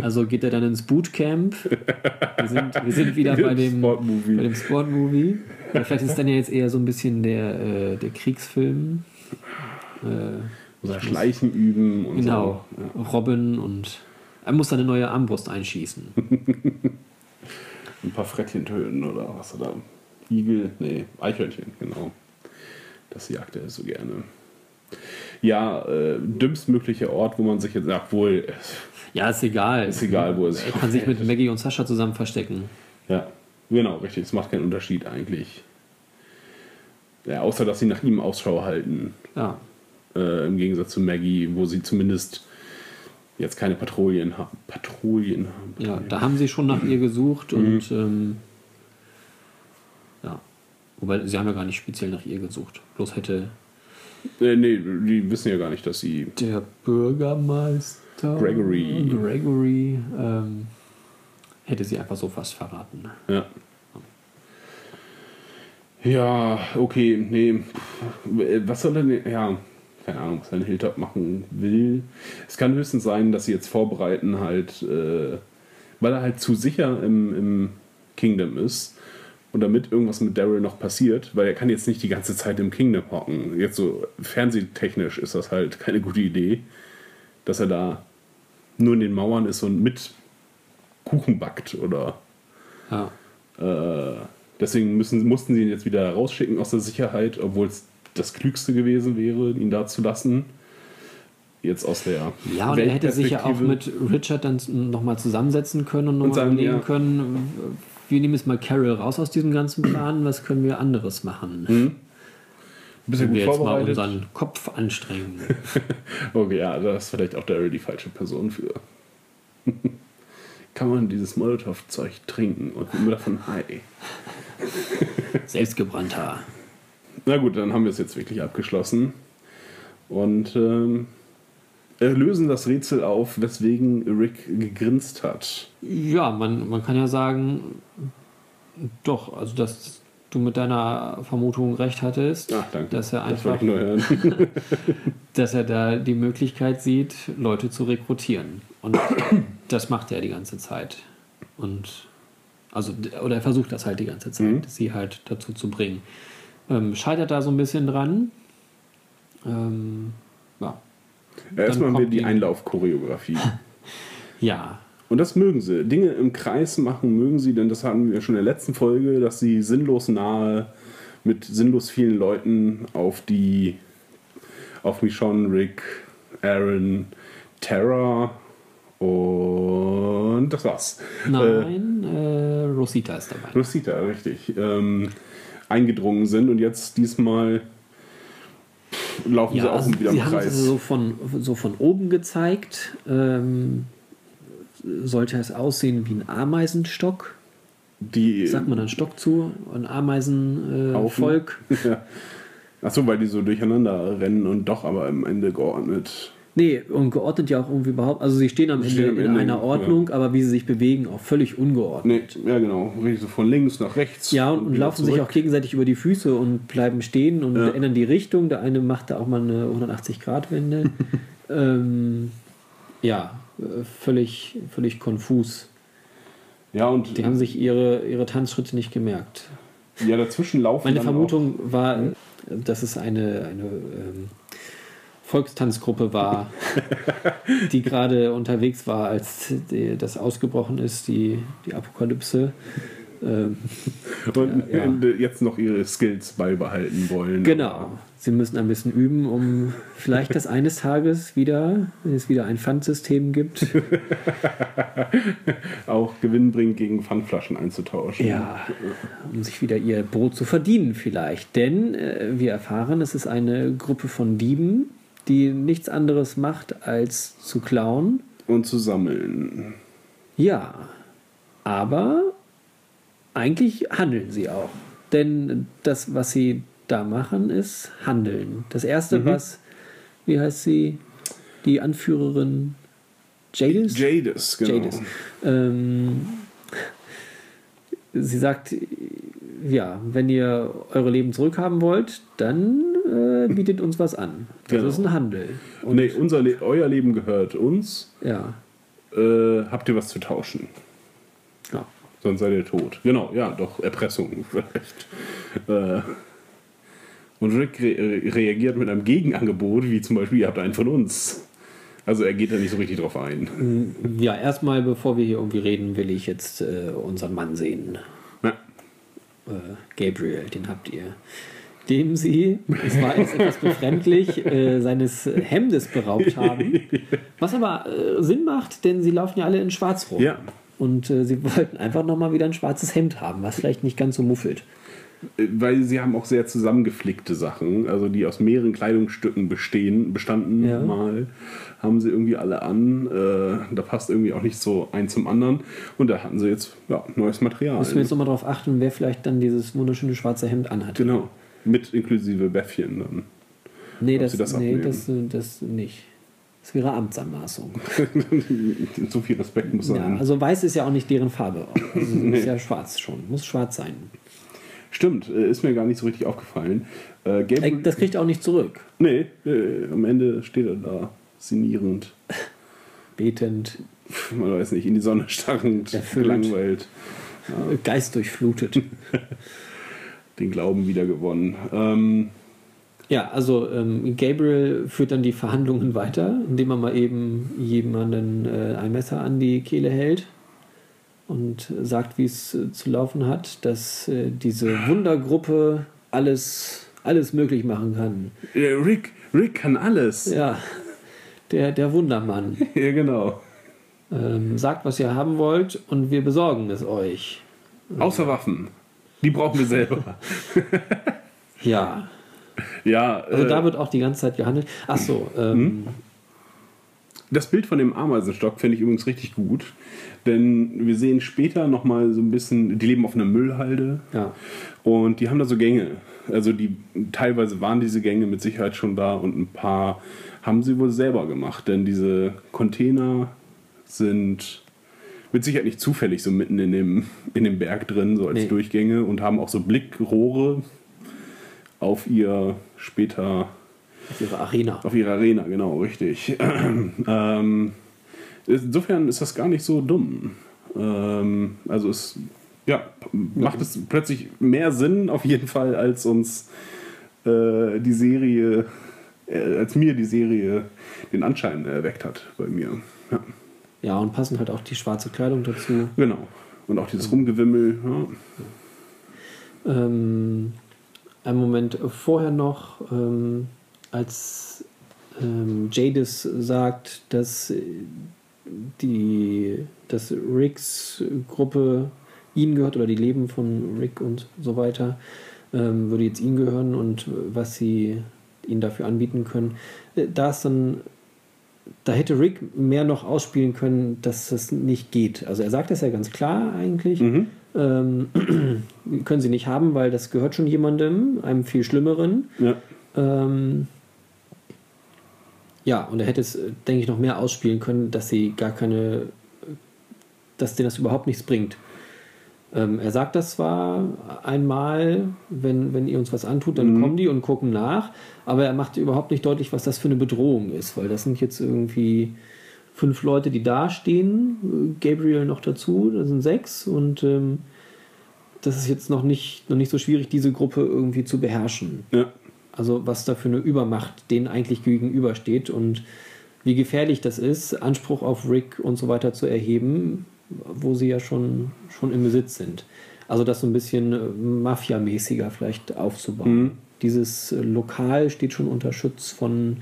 Also geht er dann ins Bootcamp. Wir sind, wir sind wieder bei dem Sportmovie. Bei dem Sportmovie. Oder vielleicht ist es dann ja jetzt eher so ein bisschen der, äh, der Kriegsfilm. Äh, Muss er Schleichen üben und Genau. so. Robin und er muss seine neue Armbrust einschießen. Ein paar Frettchen töten oder was oder Igel, nee, Eichhörnchen, genau. Das jagt er so gerne. Ja, äh, dümmstmöglicher Ort, wo man sich jetzt, ja, wohl, Ja, ist egal. ist egal, wo er sich Er kann sich mit Maggie und Sascha zusammen verstecken. Ja, genau, richtig. Es macht keinen Unterschied eigentlich. Ja, außer dass sie nach ihm Ausschau halten. Ja. Äh, Im Gegensatz zu Maggie, wo sie zumindest jetzt keine Patrouillen haben. Patrouillen haben. Ja, da haben sie schon nach ihr gesucht Mhm. und ähm, ja. Wobei sie haben ja gar nicht speziell nach ihr gesucht. Bloß hätte Äh, nee, die wissen ja gar nicht, dass sie. der Bürgermeister Gregory. Gregory ähm, hätte sie einfach so fast verraten. Ja. Ja, okay, nee. Was soll denn. Ja, keine Ahnung, was ein Hilltop machen will. Es kann höchstens sein, dass sie jetzt vorbereiten, halt, äh, weil er halt zu sicher im, im Kingdom ist und damit irgendwas mit Daryl noch passiert, weil er kann jetzt nicht die ganze Zeit im Kingdom hocken. Jetzt so fernsehtechnisch ist das halt keine gute Idee, dass er da nur in den Mauern ist und mit Kuchen backt oder Ja. äh, deswegen müssen, mussten sie ihn jetzt wieder rausschicken aus der Sicherheit, obwohl es das Klügste gewesen wäre, ihn da zu lassen. Jetzt aus der Ja, und er hätte sich ja auch mit Richard dann nochmal zusammensetzen können und nochmal überlegen ja. können, wir nehmen jetzt mal Carol raus aus diesem ganzen Plan, was können wir anderes machen? ein bisschen Wenn wir gut jetzt mal unseren Kopf anstrengen. Okay, ja, da ist vielleicht auch Daryl die falsche Person für. Kann man dieses Molotow-Zeug trinken und immer davon high? Selbstgebrannter. Na gut, dann haben wir es jetzt wirklich abgeschlossen. Und ähm, äh, lösen das Rätsel auf, weswegen Rick gegrinst hat. Ja, man, man kann ja sagen, doch, also dass du mit deiner Vermutung recht hattest, Ach, dass er das einfach, hören. dass er da die Möglichkeit sieht, Leute zu rekrutieren. Und das macht er die ganze Zeit. Und also, oder er versucht das halt die ganze Zeit, Mhm. sie halt dazu zu bringen. Ähm, scheitert da so ein bisschen dran. Ähm, ja. Ja, Erstmal haben wir die Einlaufchoreografie. ja, Und das mögen sie. Dinge im Kreis machen mögen sie, denn das hatten wir schon in der letzten Folge, dass sie sinnlos nahe mit sinnlos vielen Leuten auf die auf Michonne, Rick, Aaron, Tara und das war's. Äh, nein, äh, Rosita ist dabei. Rosita, richtig. Ähm, eingedrungen sind und jetzt diesmal laufen sie Ja, auch also, wieder im sie haben es Kreis. also so von, so von oben gezeigt. Ähm, sollte es aussehen wie ein Ameisenstock? die Sagt man dann Stock zu? Ein Ameisenvolk? Äh, ja. Achso, weil die so durcheinander rennen und doch aber am Ende geordnet. Nee, und geordnet ja auch irgendwie überhaupt. Also sie stehen am Ende in Ende, einer Ordnung, aber wie sie sich bewegen, auch völlig ungeordnet. Nee, ja genau. So von links nach rechts. Ja, und, und laufen sich zurück. auch gegenseitig über die Füße und bleiben stehen und Ja. ändern die Richtung. Der eine macht da auch mal eine 180-Grad-Wende. ähm, ja, äh, völlig, völlig konfus. Ja, und Die haben sich ihre, ihre Tanzschritte nicht gemerkt. ja, dazwischen laufen. Meine Vermutung war, dass es eine, eine ähm, Volkstanzgruppe war, die gerade unterwegs war, als das ausgebrochen ist, die, die Apokalypse. Ähm, und ja, ja. jetzt noch ihre Skills beibehalten wollen. genau. Sie müssen ein bisschen üben, um vielleicht das eines Tages wieder, wenn es wieder ein Pfandsystem gibt, Auch gewinnbringend gegen Pfandflaschen einzutauschen. ja, um sich wieder ihr Brot zu verdienen vielleicht. Denn äh, wir erfahren, es ist eine Gruppe von Dieben, die nichts anderes macht, als zu klauen. Und zu sammeln. Ja, aber eigentlich handeln sie auch. Denn das, was sie da machen, ist handeln. Das erste, was, wie heißt sie? Die Anführerin Jadis? Jadis, genau. Jadis. Ähm, sie sagt, ja, wenn ihr eure Leben zurückhaben wollt, dann äh, bietet uns was an. Das Genau. ist ein Handel. nee, unser Le euer Leben gehört uns. Ja, Äh, habt ihr was zu tauschen? ja. Sonst seid ihr tot. Genau, ja, doch, Erpressung vielleicht. Äh, Und Rick re reagiert mit einem Gegenangebot, wie zum Beispiel, ihr habt einen von uns. Also er geht da nicht so richtig drauf ein. Ja, erstmal, bevor wir hier irgendwie reden, will ich jetzt äh, unseren Mann sehen. Ja. Äh, Gabriel, den habt ihr. Dem sie, es war jetzt etwas befremdlich, äh, seines Hemdes beraubt haben. Was aber äh, Sinn macht, denn sie laufen ja alle in schwarz rum. Ja. Und äh, sie wollten einfach nochmal wieder ein schwarzes Hemd haben, was vielleicht nicht ganz so muffelt. Äh, Weil sie haben auch sehr zusammengeflickte Sachen, also die aus mehreren Kleidungsstücken bestehen, bestanden Ja. mal, haben sie irgendwie alle an. Äh, da passt irgendwie auch nicht so ein zum anderen. Und da hatten sie jetzt ja, neues Material. Müssen wir jetzt nochmal darauf achten, wer vielleicht dann dieses wunderschöne schwarze Hemd anhat. Genau. Mit inklusive Bäffchen dann. Nee, das, das nee das, äh, das nicht. Das wäre Amtsanmaßung. so viel Respekt muss Ja, sein. also weiß ist ja auch nicht deren Farbe. Also Ist ja schwarz schon. Muss schwarz sein. Stimmt, äh, ist mir gar nicht so richtig aufgefallen. Äh, Äh, Gabriel, Das kriegt er auch nicht zurück. nee, äh, am Ende steht er da, sinnierend. Betend, Man weiß nicht, in die Sonne starrend, Erfüllt. gelangweilt. äh, geistdurchflutet. Den Glauben wieder gewonnen. Ähm, Ja, also ähm, Gabriel führt dann die Verhandlungen weiter, indem er mal eben jemanden äh, ein Messer an die Kehle hält und sagt, wie es äh, zu laufen hat, dass äh, diese Wundergruppe alles, alles möglich machen kann. Rick, Rick kann alles. Ja, der, der Wundermann. Ja, genau. Ähm, sagt, was ihr haben wollt und wir besorgen es euch. Außer Waffen. Die brauchen wir selber. Ja, ja, also äh, da wird auch die ganze Zeit gehandelt. Ach so, ähm, das Bild von dem Ameisenstock finde ich übrigens richtig gut. Denn wir sehen später nochmal so ein bisschen, die leben auf einer Müllhalde. ja. Und die haben da so Gänge. Also die teilweise waren diese Gänge mit Sicherheit schon da und ein paar haben sie wohl selber gemacht. Denn diese Container sind mit Sicherheit nicht zufällig so mitten in dem, in dem Berg drin, so als Nee. Durchgänge und haben auch so Blickrohre auf ihr später auf ihre Arena. auf ihre Arena, genau, richtig. ähm, insofern ist das gar nicht so dumm. Ähm, also es ja, macht es plötzlich mehr Sinn, auf jeden Fall, als uns äh, die Serie, äh, als mir die Serie den Anschein erweckt hat bei mir. Ja, Ja, und passen halt auch die schwarze Kleidung dazu. genau. Und auch dieses Rumgewimmel. Ja. Ähm, einen Moment vorher noch, ähm, als ähm, Jadis sagt, dass die dass Ricks Gruppe ihnen gehört oder die Leben von Rick und so weiter ähm, würde jetzt ihnen gehören und was sie ihnen dafür anbieten können. Äh, Da ist dann da hätte Rick mehr noch ausspielen können, dass das nicht geht. Also er sagt das ja ganz klar eigentlich. Ähm, können sie nicht haben, weil das gehört schon jemandem, einem viel schlimmeren. Ja. Ähm, ja, und er hätte es, äh, denke ich, noch mehr ausspielen können, dass sie gar keine, dass denen das überhaupt nichts bringt. Ähm, er sagt das zwar einmal, wenn, wenn ihr uns was antut, dann kommen die und gucken nach, aber er macht überhaupt nicht deutlich, was das für eine Bedrohung ist, weil das sind jetzt irgendwie fünf Leute, die da stehen, Gabriel noch dazu, das sind sechs und ähm, das ist jetzt noch nicht, noch nicht so schwierig, diese Gruppe irgendwie zu beherrschen. Ja. Also was da für eine Übermacht denen eigentlich gegenübersteht und wie gefährlich das ist, Anspruch auf Rick und so weiter zu erheben, wo sie ja schon, schon im Besitz sind. Also das so ein bisschen äh, Mafia-mäßiger vielleicht aufzubauen. Dieses äh, Lokal steht schon unter Schutz von,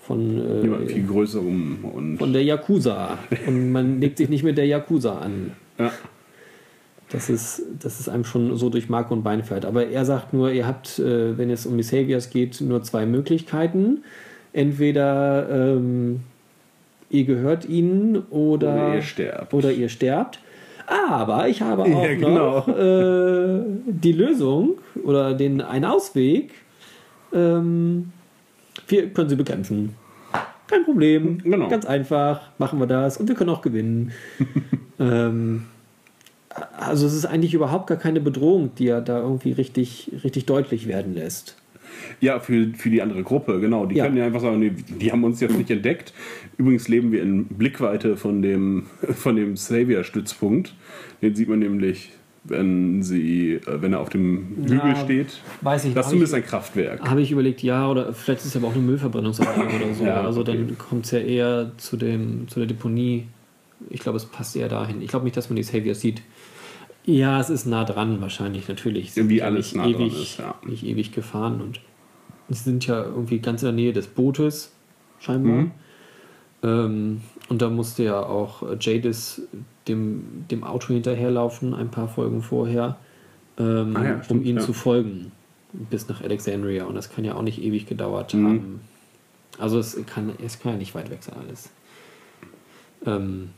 von, äh, viel größerem und. von der Yakuza. Und man legt sich nicht mit der Yakuza an. ja. Das ist, das ist einem schon so durch Mark und Bein fährt. Aber er sagt nur, ihr habt, äh, wenn es um die Saviors geht, nur zwei Möglichkeiten. Entweder ähm, ihr gehört ihnen oder, Oder ihr sterbt. Oder ihr sterbt. Aber ich habe Ja, auch genau. noch äh, die Lösung oder den einen Ausweg. Ähm, wir können sie bekämpfen. Kein Problem. Genau. Ganz einfach. Machen wir das. Und wir können auch gewinnen. ähm, also es ist eigentlich überhaupt gar keine Bedrohung, die er da irgendwie richtig, richtig deutlich werden lässt. Ja, für, für die andere Gruppe, genau. Die Ja. können ja einfach sagen, nee, die haben uns jetzt nicht entdeckt. Übrigens leben wir in Blickweite von dem, von dem Savior-Stützpunkt. Den sieht man nämlich wenn sie, äh, wenn er auf dem Hügel Ja, steht. weiß ich Das ist zumindest ein Kraftwerk. Habe ich überlegt, ja, oder vielleicht ist es aber auch eine Müllverbrennungsanlage oder so. Ja, also okay. dann kommt es ja eher zu, dem, zu der Deponie. Ich glaube, es passt eher dahin. Ich glaube nicht, dass man die Saviors sieht. Ja, es ist nah dran wahrscheinlich, natürlich. Sie sind Wie alles nah dran ewig, ist, ja. Nicht ewig gefahren und sie sind ja irgendwie ganz in der Nähe des Bootes, scheinbar. Mhm. Ähm, und da musste ja auch Jadis dem, dem Auto hinterherlaufen, ein paar Folgen vorher, ähm, Ah ja, um stimmt, ihm ja. zu folgen bis nach Alexandria. Und das kann ja auch nicht ewig gedauert Mhm. haben. Also es kann, es kann ja nicht weit weg sein alles. Ähm,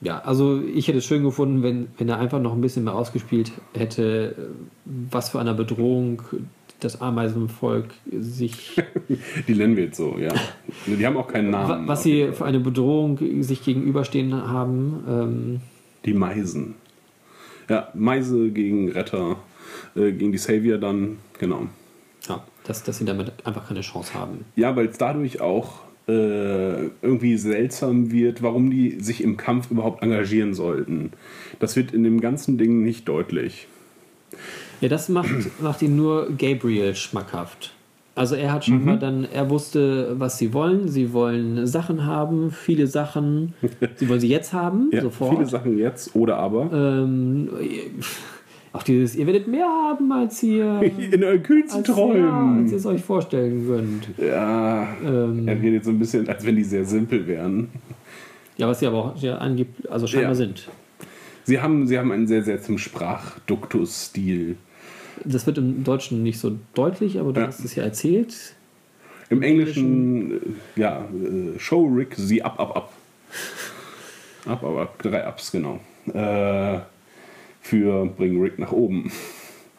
ja, also ich hätte es schön gefunden, wenn, wenn er einfach noch ein bisschen mehr ausgespielt hätte, was für einer Bedrohung das Ameisenvolk sich, Die nennen wir jetzt so, ja. Die haben auch keinen Namen. was sie für eine Bedrohung sich gegenüberstehen haben. Ähm, Die Meisen. Ja, Meise gegen Retter, äh, gegen die Savior dann, genau. ja, dass, dass sie damit einfach keine Chance haben. Ja, weil es dadurch auch irgendwie seltsam wird, warum die sich im Kampf überhaupt engagieren sollten. Das wird in dem ganzen Ding nicht deutlich. Ja, das macht, macht ihn nur Gabriel schmackhaft. Also er hat schon mal dann, er wusste, was sie wollen. Sie wollen Sachen haben, viele Sachen. Sie wollen sie jetzt haben, Ja, sofort. viele Sachen jetzt oder aber. Ähm, auch dieses, ihr werdet mehr haben als ihr, in euren kühlsten als, ja, Träumen. als ihr es euch vorstellen könnt. Ja, Ähm, er redet so ein bisschen, als wenn die sehr simpel wären. ja, was sie aber auch ja, angibt, also scheinbar Ja. sind. Sie haben, sie haben einen sehr seltsamen Sprachduktus-Stil. Das wird im Deutschen nicht so deutlich, aber du Ja. hast es ja erzählt. Im Englischen, äh, ja, äh, Show Rick sie ab, ab, ab. Ab, ab, ab. Drei Ups, genau. Äh, für Bring Rick nach oben.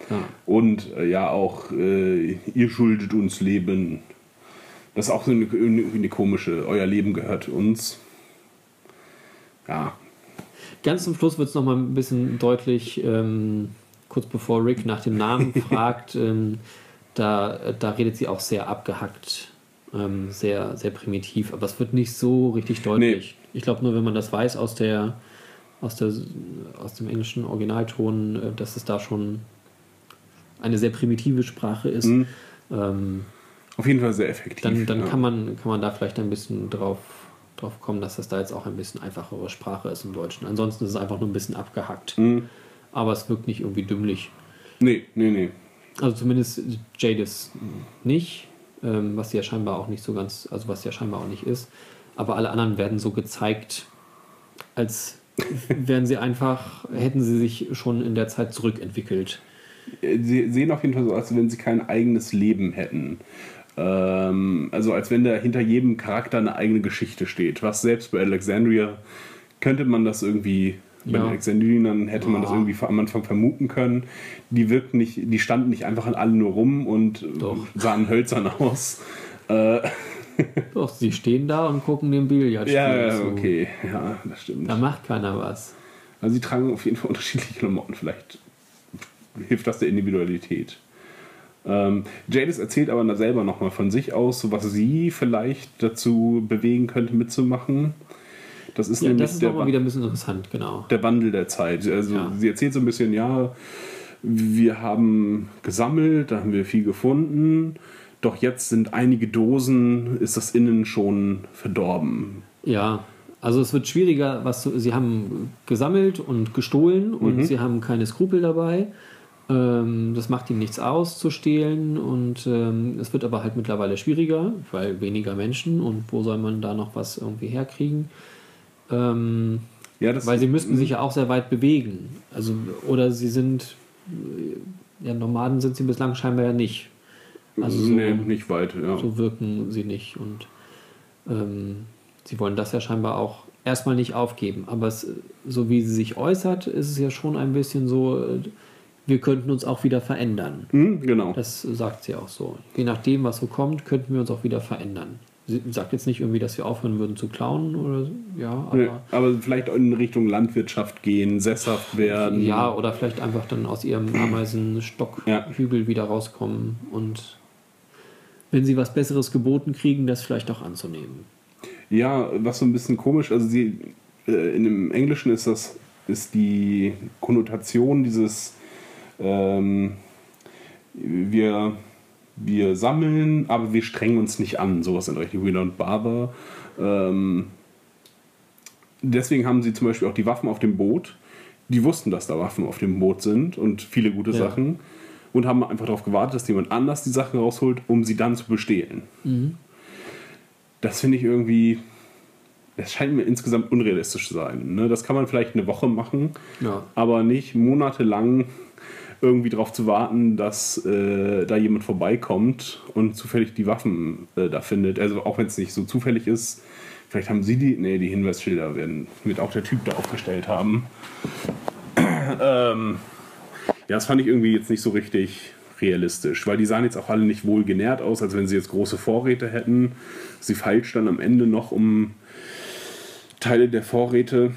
Ja. Und äh, ja, auch äh, ihr schuldet uns Leben. Das ist auch so eine, eine komische, euer Leben gehört uns. Ja, Ganz zum Schluss wird es nochmal ein bisschen deutlich, ähm, kurz bevor Rick nach dem Namen fragt, ähm, da, da redet sie auch sehr abgehackt, ähm, sehr, sehr primitiv, aber es wird nicht so richtig deutlich. Ich glaube nur, wenn man das weiß aus, der, aus, der, aus dem englischen Originalton, äh, dass es da schon eine sehr primitive Sprache ist, Mhm. ähm, auf jeden Fall sehr effektiv. dann, dann ja. kann, man, kann man da vielleicht ein bisschen drauf, drauf kommen, dass das da jetzt auch ein bisschen einfachere Sprache ist im Deutschen. Ansonsten ist es einfach nur ein bisschen abgehackt. Mhm. Aber es wirkt nicht irgendwie dümmlich. Nee, nee, nee. Also zumindest Jadis nicht, ähm, was ja scheinbar auch nicht so ganz, also was ja scheinbar auch nicht ist. Aber alle anderen werden so gezeigt, als wären sie einfach, hätten sie sich schon in der Zeit zurückentwickelt. Sie sehen auf jeden Fall so aus, als wenn sie kein eigenes Leben hätten. Ähm, also als wenn da hinter jedem Charakter eine eigene Geschichte steht. Was selbst bei Alexandria könnte man das irgendwie, bei Ja. den Alexandrinern hätte man das Ja. irgendwie am Anfang vermuten können. Die wirkten nicht, die standen nicht einfach an alle nur rum und Doch. sahen hölzern aus. Äh, Doch, sie stehen da und gucken dem Billardspiel ja, zu. okay, ja, das stimmt. Da macht keiner was. Also sie tragen auf jeden Fall unterschiedliche Klamotten. Vielleicht hilft das der Individualität. Ähm, Jadis erzählt aber selber nochmal von sich aus, was sie vielleicht dazu bewegen könnte, mitzumachen. Das ist Ja, nämlich das ist der, Wa- wieder ein bisschen interessant, genau. der Wandel der Zeit. Also Ja. sie erzählt so ein bisschen, ja, wir haben gesammelt, da haben wir viel gefunden, doch jetzt sind einige Dosen, ist das Innen schon verdorben. Ja, also es wird schwieriger, was zu, sie haben gesammelt und gestohlen und sie haben keine Skrupel dabei. Ähm, das macht ihnen nichts aus zu stehlen und ähm, es wird aber halt mittlerweile schwieriger, weil weniger Menschen und wo soll man da noch was irgendwie herkriegen? Ähm, Ja, weil sie müssten sich ja auch sehr weit bewegen. Also, oder sie sind, ja, Nomaden sind sie bislang scheinbar ja nicht. Also so, nee, nicht weit. Ja. so wirken sie nicht und ähm, sie wollen das ja scheinbar auch erstmal nicht aufgeben. Aber es, so wie sie sich äußert, ist es ja schon ein bisschen so, äh, wir könnten uns auch wieder verändern. Hm, genau. Das sagt sie auch so. Je nachdem, was so kommt, könnten wir uns auch wieder verändern. Sie sagt jetzt nicht irgendwie, dass wir aufhören würden zu klauen oder so, ja, aber Nee, aber vielleicht in Richtung Landwirtschaft gehen, sesshaft werden. ja, oder vielleicht einfach dann aus ihrem Ameisenstockhügel Ja. wieder rauskommen und wenn sie was Besseres geboten kriegen, das vielleicht auch anzunehmen. Ja, was so ein bisschen komisch, also sie, äh, in dem Englischen ist das ist die Konnotation dieses ähm, wir, wir sammeln, aber wir strengen uns nicht an, sowas in Richtung We don't bother. Ähm, deswegen haben sie zum Beispiel auch die Waffen auf dem Boot. Die wussten, dass da Waffen auf dem Boot sind und viele gute Ja. Sachen und haben einfach darauf gewartet, dass jemand anders die Sachen rausholt, um sie dann zu bestehlen. Das finde ich irgendwie, das scheint mir insgesamt unrealistisch zu sein. Ne? Das kann man vielleicht eine Woche machen, Ja. aber nicht monatelang irgendwie darauf zu warten, dass äh, da jemand vorbeikommt und zufällig die Waffen äh, da findet. Also auch wenn es nicht so zufällig ist, vielleicht haben sie die, nee, die Hinweisschilder werden, wird auch der Typ da aufgestellt haben. ähm, ja, das fand ich irgendwie jetzt nicht so richtig realistisch, weil die sahen jetzt auch alle nicht wohl genährt aus, als wenn sie jetzt große Vorräte hätten. Sie feilscht dann am Ende noch um Teile der Vorräte.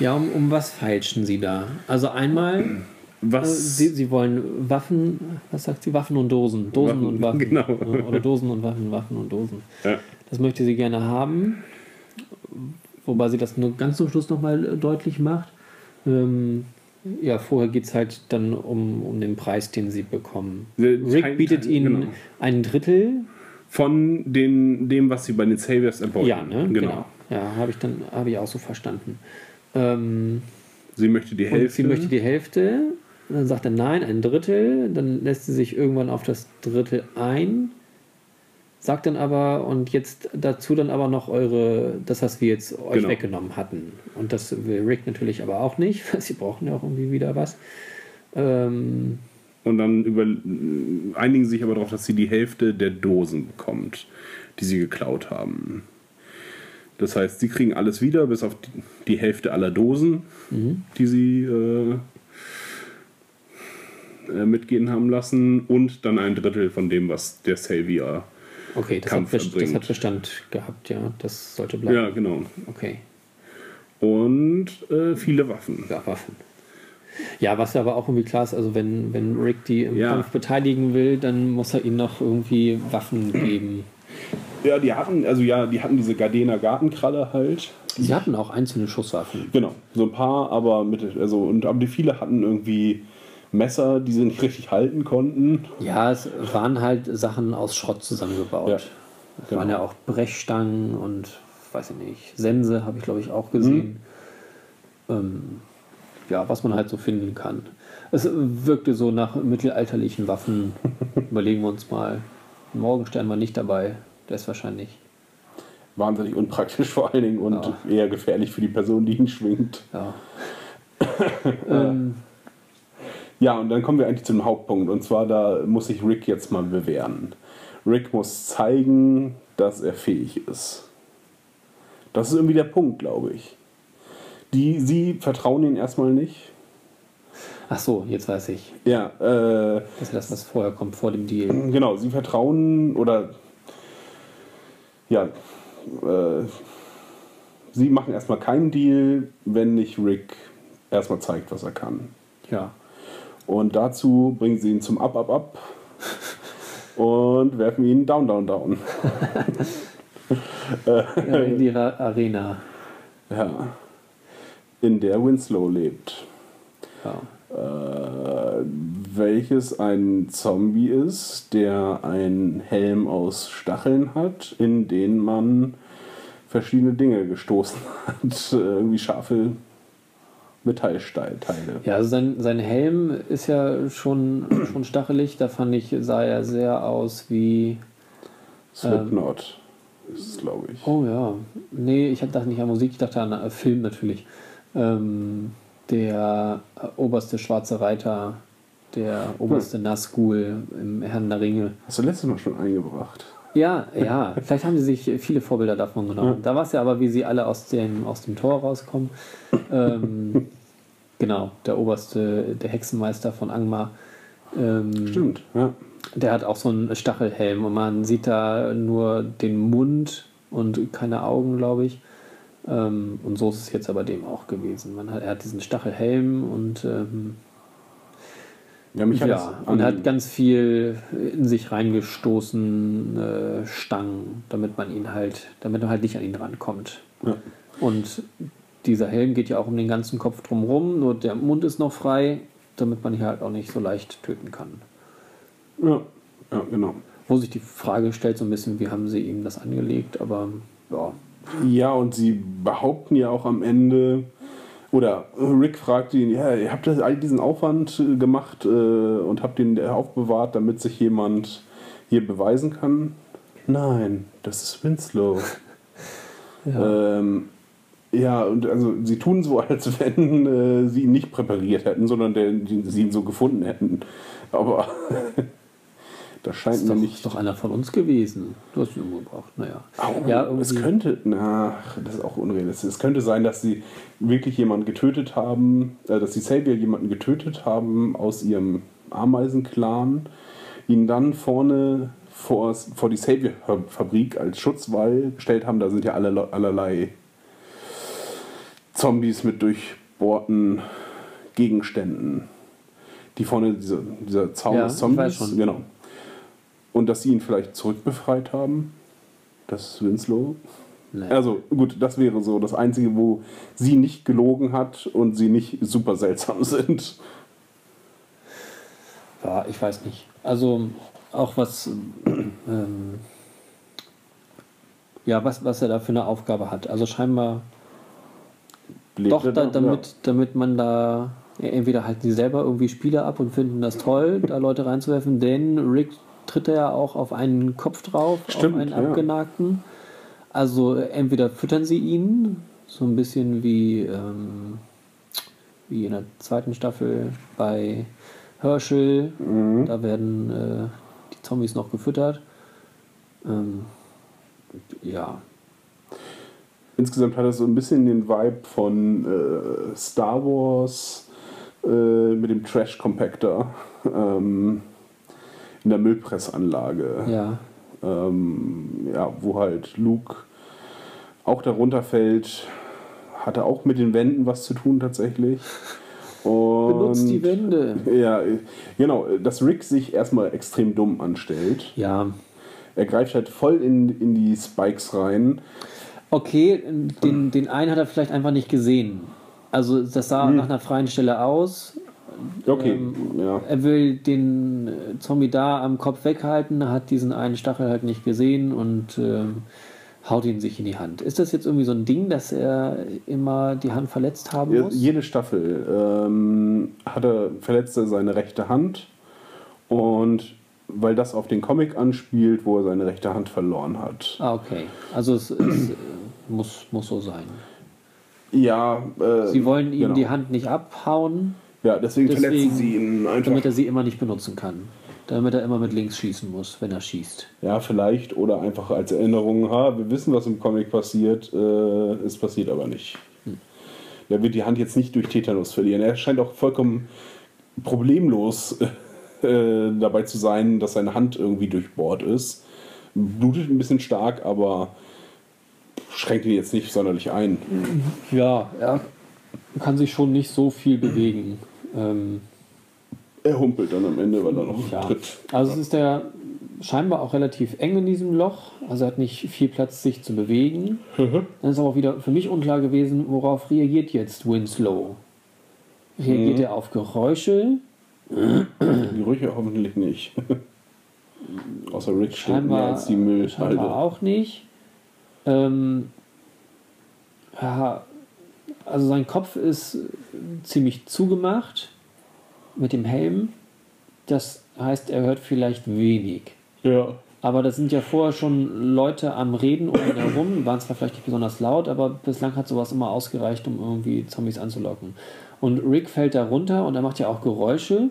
Ja, um, um was feilschen Sie da? Also einmal, äh, Was Sie, Sie wollen Waffen, was sagt sie? Waffen und Dosen. Dosen Waffen, und Waffen. genau. Oder Dosen und Waffen, Waffen und Dosen. Ja. Das möchte sie gerne haben, wobei sie das nur ganz zum Schluss nochmal deutlich macht. Ähm, ja, vorher geht es halt dann um, um den Preis, den sie bekommen. Der Rick bietet ihnen genau. ein Drittel. von den, dem, was sie bei den Saviors erbeuten. Ja, ne? Genau. Ja, habe ich dann habe ich auch so verstanden. Ähm, Sie möchte die Hälfte. sie möchte die Hälfte. Dann sagt er nein, ein Drittel. Dann lässt sie sich irgendwann auf das Drittel ein. Sagt dann aber, und jetzt dazu dann aber noch eure, das, was wir jetzt euch Genau. weggenommen hatten. Und das will Rick natürlich aber auch nicht, weil sie brauchen ja auch irgendwie wieder was. Ähm, Und dann über, einigen sich aber darauf, dass sie die Hälfte der Dosen bekommt, die sie geklaut haben. Das heißt, sie kriegen alles wieder, bis auf die, Hälfte aller Dosen, die sie äh, äh, mitgehen haben lassen, und dann ein Drittel von dem, was der Savior. Okay, das hat, Kampf das erbringt. hat Bestand gehabt, ja. Das sollte bleiben. Ja, genau. Okay. Und äh, viele Waffen. Ja, Waffen. Ja, was aber auch irgendwie klar ist, also wenn, wenn Rick die im Ja. Kampf beteiligen will, dann muss er ihnen noch irgendwie Waffen geben. Ja, die hatten, also ja, die hatten diese Gardena Gartenkralle halt. Sie hatten auch einzelne Schusswaffen. Genau, so ein paar, aber mit, also und aber die viele hatten irgendwie Messer, die sie nicht richtig halten konnten. Ja, es waren halt Sachen aus Schrott zusammengebaut. Ja, Es genau. waren ja auch Brechstangen und weiß ich nicht, Sense habe ich glaube ich auch gesehen. Mhm. Ähm, ja, was man halt so finden kann. Es wirkte so nach mittelalterlichen Waffen. Überlegen wir uns mal. Morgenstern war nicht dabei. Der ist wahrscheinlich. Wahnsinnig unpraktisch vor allen Dingen und Ja. eher gefährlich für die Person, die ihn schwingt. Ja. ähm, Ja, und dann kommen wir eigentlich zum Hauptpunkt. Und zwar, da muss sich Rick jetzt mal bewähren. Rick muss zeigen, dass er fähig ist. Das ist irgendwie der Punkt, glaube ich. Die, sie vertrauen ihn erstmal nicht. ach so, jetzt weiß ich. Ja, äh, Das ist das, was vorher kommt, vor dem Deal. Genau, sie vertrauen oder ja, äh, sie machen erstmal keinen Deal, wenn nicht Rick erstmal zeigt, was er kann. Ja. Und dazu bringen sie ihn zum Up, Up, Up und werfen ihn Down, Down, Down. Äh, In die Arena. Ja. In der Winslow lebt. Ja. äh, welches ein Zombie ist, der einen Helm aus Stacheln hat, in den man verschiedene Dinge gestoßen hat. Äh, Irgendwie scharfe Metallteile. Ja, also sein, sein Helm ist ja schon, schon stachelig. Da fand ich, sah er sehr aus wie. Slipknot ist es, glaube ich. Oh ja. Nee, ich dachte nicht an Musik, ich dachte an äh, Film natürlich. Ähm, der äh, oberste schwarze Reiter, der oberste Nazgul im Herrn der Ringe. Hast du letztes Mal schon eingebracht? Ja, ja, vielleicht haben sie sich viele Vorbilder davon genommen. Da war es ja aber, wie sie alle aus dem, aus dem Tor rauskommen. Ähm, genau, der oberste, der Hexenmeister von Angmar. Ähm, Stimmt, ja. Der hat auch so einen Stachelhelm und man sieht da nur den Mund und keine Augen, glaube ich. Ähm, und so ist es jetzt aber dem auch gewesen. Man hat, er hat diesen Stachelhelm und ähm, Ja, mich hat ja, und hat ganz viel in sich reingestoßen, äh, Stangen, damit man ihn halt, damit man halt nicht an ihn rankommt. Ja. Und dieser Helm geht ja auch um den ganzen Kopf drumherum, nur der Mund ist noch frei, damit man ihn halt auch nicht so leicht töten kann. Ja, ja genau. Wo sich die Frage stellt, so ein bisschen, wie haben sie ihm das angelegt, aber ja. Ja, und sie behaupten ja auch am Ende, oder Rick fragt ihn, ja, ihr habt das, all diesen Aufwand äh, gemacht äh, und habt ihn aufbewahrt, damit sich jemand hier beweisen kann. Nein, das ist Winslow. Ja. Ähm, ja, und also sie tun so, als wenn äh, sie ihn nicht präpariert hätten, sondern der, die, sie ihn so gefunden hätten. Aber das scheint ist mir doch, nicht. ist doch einer von uns gewesen. Du hast ihn umgebracht. Naja. Au, ja, es könnte, na, das ist auch unrealistisch. Es könnte sein, dass sie wirklich jemanden getötet haben, äh, dass die Savior jemanden getötet haben aus ihrem Ameisenclan, ihn dann vorne vor, vor die Savior-Fabrik als Schutzwall gestellt haben. Da sind ja alle, allerlei Zombies mit durchbohrten Gegenständen. Die vorne, dieser, dieser Zaun Ja, des ich weiß Zombies, schon. genau. Und dass sie ihn vielleicht zurückbefreit haben. Das ist Winslow. Nee. Also gut, das wäre so das Einzige, wo sie nicht gelogen hat und sie nicht super seltsam sind. Ja, ich weiß nicht. Also auch was, ähm, ja, was, was er da für eine Aufgabe hat. Also scheinbar Lebt doch, da, da? damit, damit man da entweder halten sie selber irgendwie Spiele ab und finden das toll, da Leute reinzuwerfen, denn Rick tritt ja auch auf einen Kopf drauf, Stimmt, auf einen ja. abgenagten. Also entweder füttern sie ihn, so ein bisschen wie, ähm, wie in der zweiten Staffel bei Herschel. Mhm. Da werden äh, die Zombies noch gefüttert. Ähm, ja, Insgesamt hat es so ein bisschen den Vibe von äh, Star Wars äh, mit dem Trash Compactor ähm, in der Müllpressanlage. ja. ähm, ja, wo halt Luke auch darunter fällt, hatte auch mit den Wänden was zu tun tatsächlich. Und Benutzt die Wände. Ja, genau, dass Rick sich erstmal extrem dumm anstellt. Ja, Er greift halt voll in, in die Spikes rein. Okay, den, den einen hat er vielleicht einfach nicht gesehen. Also das sah nach einer freien Stelle aus. Okay, Ähm, ja. Er will den äh, Zombie da am Kopf weghalten, hat diesen einen Stachel halt nicht gesehen und ähm, haut ihn sich in die Hand. Ist das jetzt irgendwie so ein Ding, dass er immer die Hand verletzt haben muss? Jede Staffel ähm, hat er, verletzt er seine rechte Hand und weil das auf den Comic anspielt, wo er seine rechte Hand verloren hat. Ah, okay. Also es, es äh, muss, muss so sein. Ja, äh, Sie wollen ihm genau. die Hand nicht abhauen, Ja, deswegen, Deswegen- verletzen sie ihn einfach. damit er sie immer nicht benutzen kann. Damit er immer mit links schießen muss, wenn er schießt. ja, vielleicht oder einfach als Erinnerung, ha, wir wissen, was im Comic passiert, äh, es passiert aber nicht. Er wird die Hand jetzt nicht durch Tetanus verlieren. Er scheint auch vollkommen problemlos äh, dabei zu sein, dass seine Hand irgendwie durchbohrt ist. Blutet ein bisschen stark, aber schränkt ihn jetzt nicht sonderlich ein. Ja, er kann sich schon nicht so viel bewegen. Ähm, Er humpelt dann am Ende, weil er noch ja. tritt. Also es ist ja scheinbar auch relativ eng in diesem Loch. Also er hat nicht viel Platz, sich zu bewegen. Dann ist aber auch wieder für mich unklar gewesen, worauf reagiert jetzt Winslow? Reagiert Mhm. er auf Geräusche? Gerüche hoffentlich nicht. Außer Rick steht mehr als die Müllhalde. scheinbar auch nicht. Ähm, ja, also sein Kopf ist ziemlich zugemacht mit dem Helm. Das heißt, er hört vielleicht wenig. Ja. Aber da sind ja vorher schon Leute am Reden um ihn herum, waren zwar vielleicht nicht besonders laut, aber bislang hat sowas immer ausgereicht, um irgendwie Zombies anzulocken. Und Rick fällt da runter und er macht ja auch Geräusche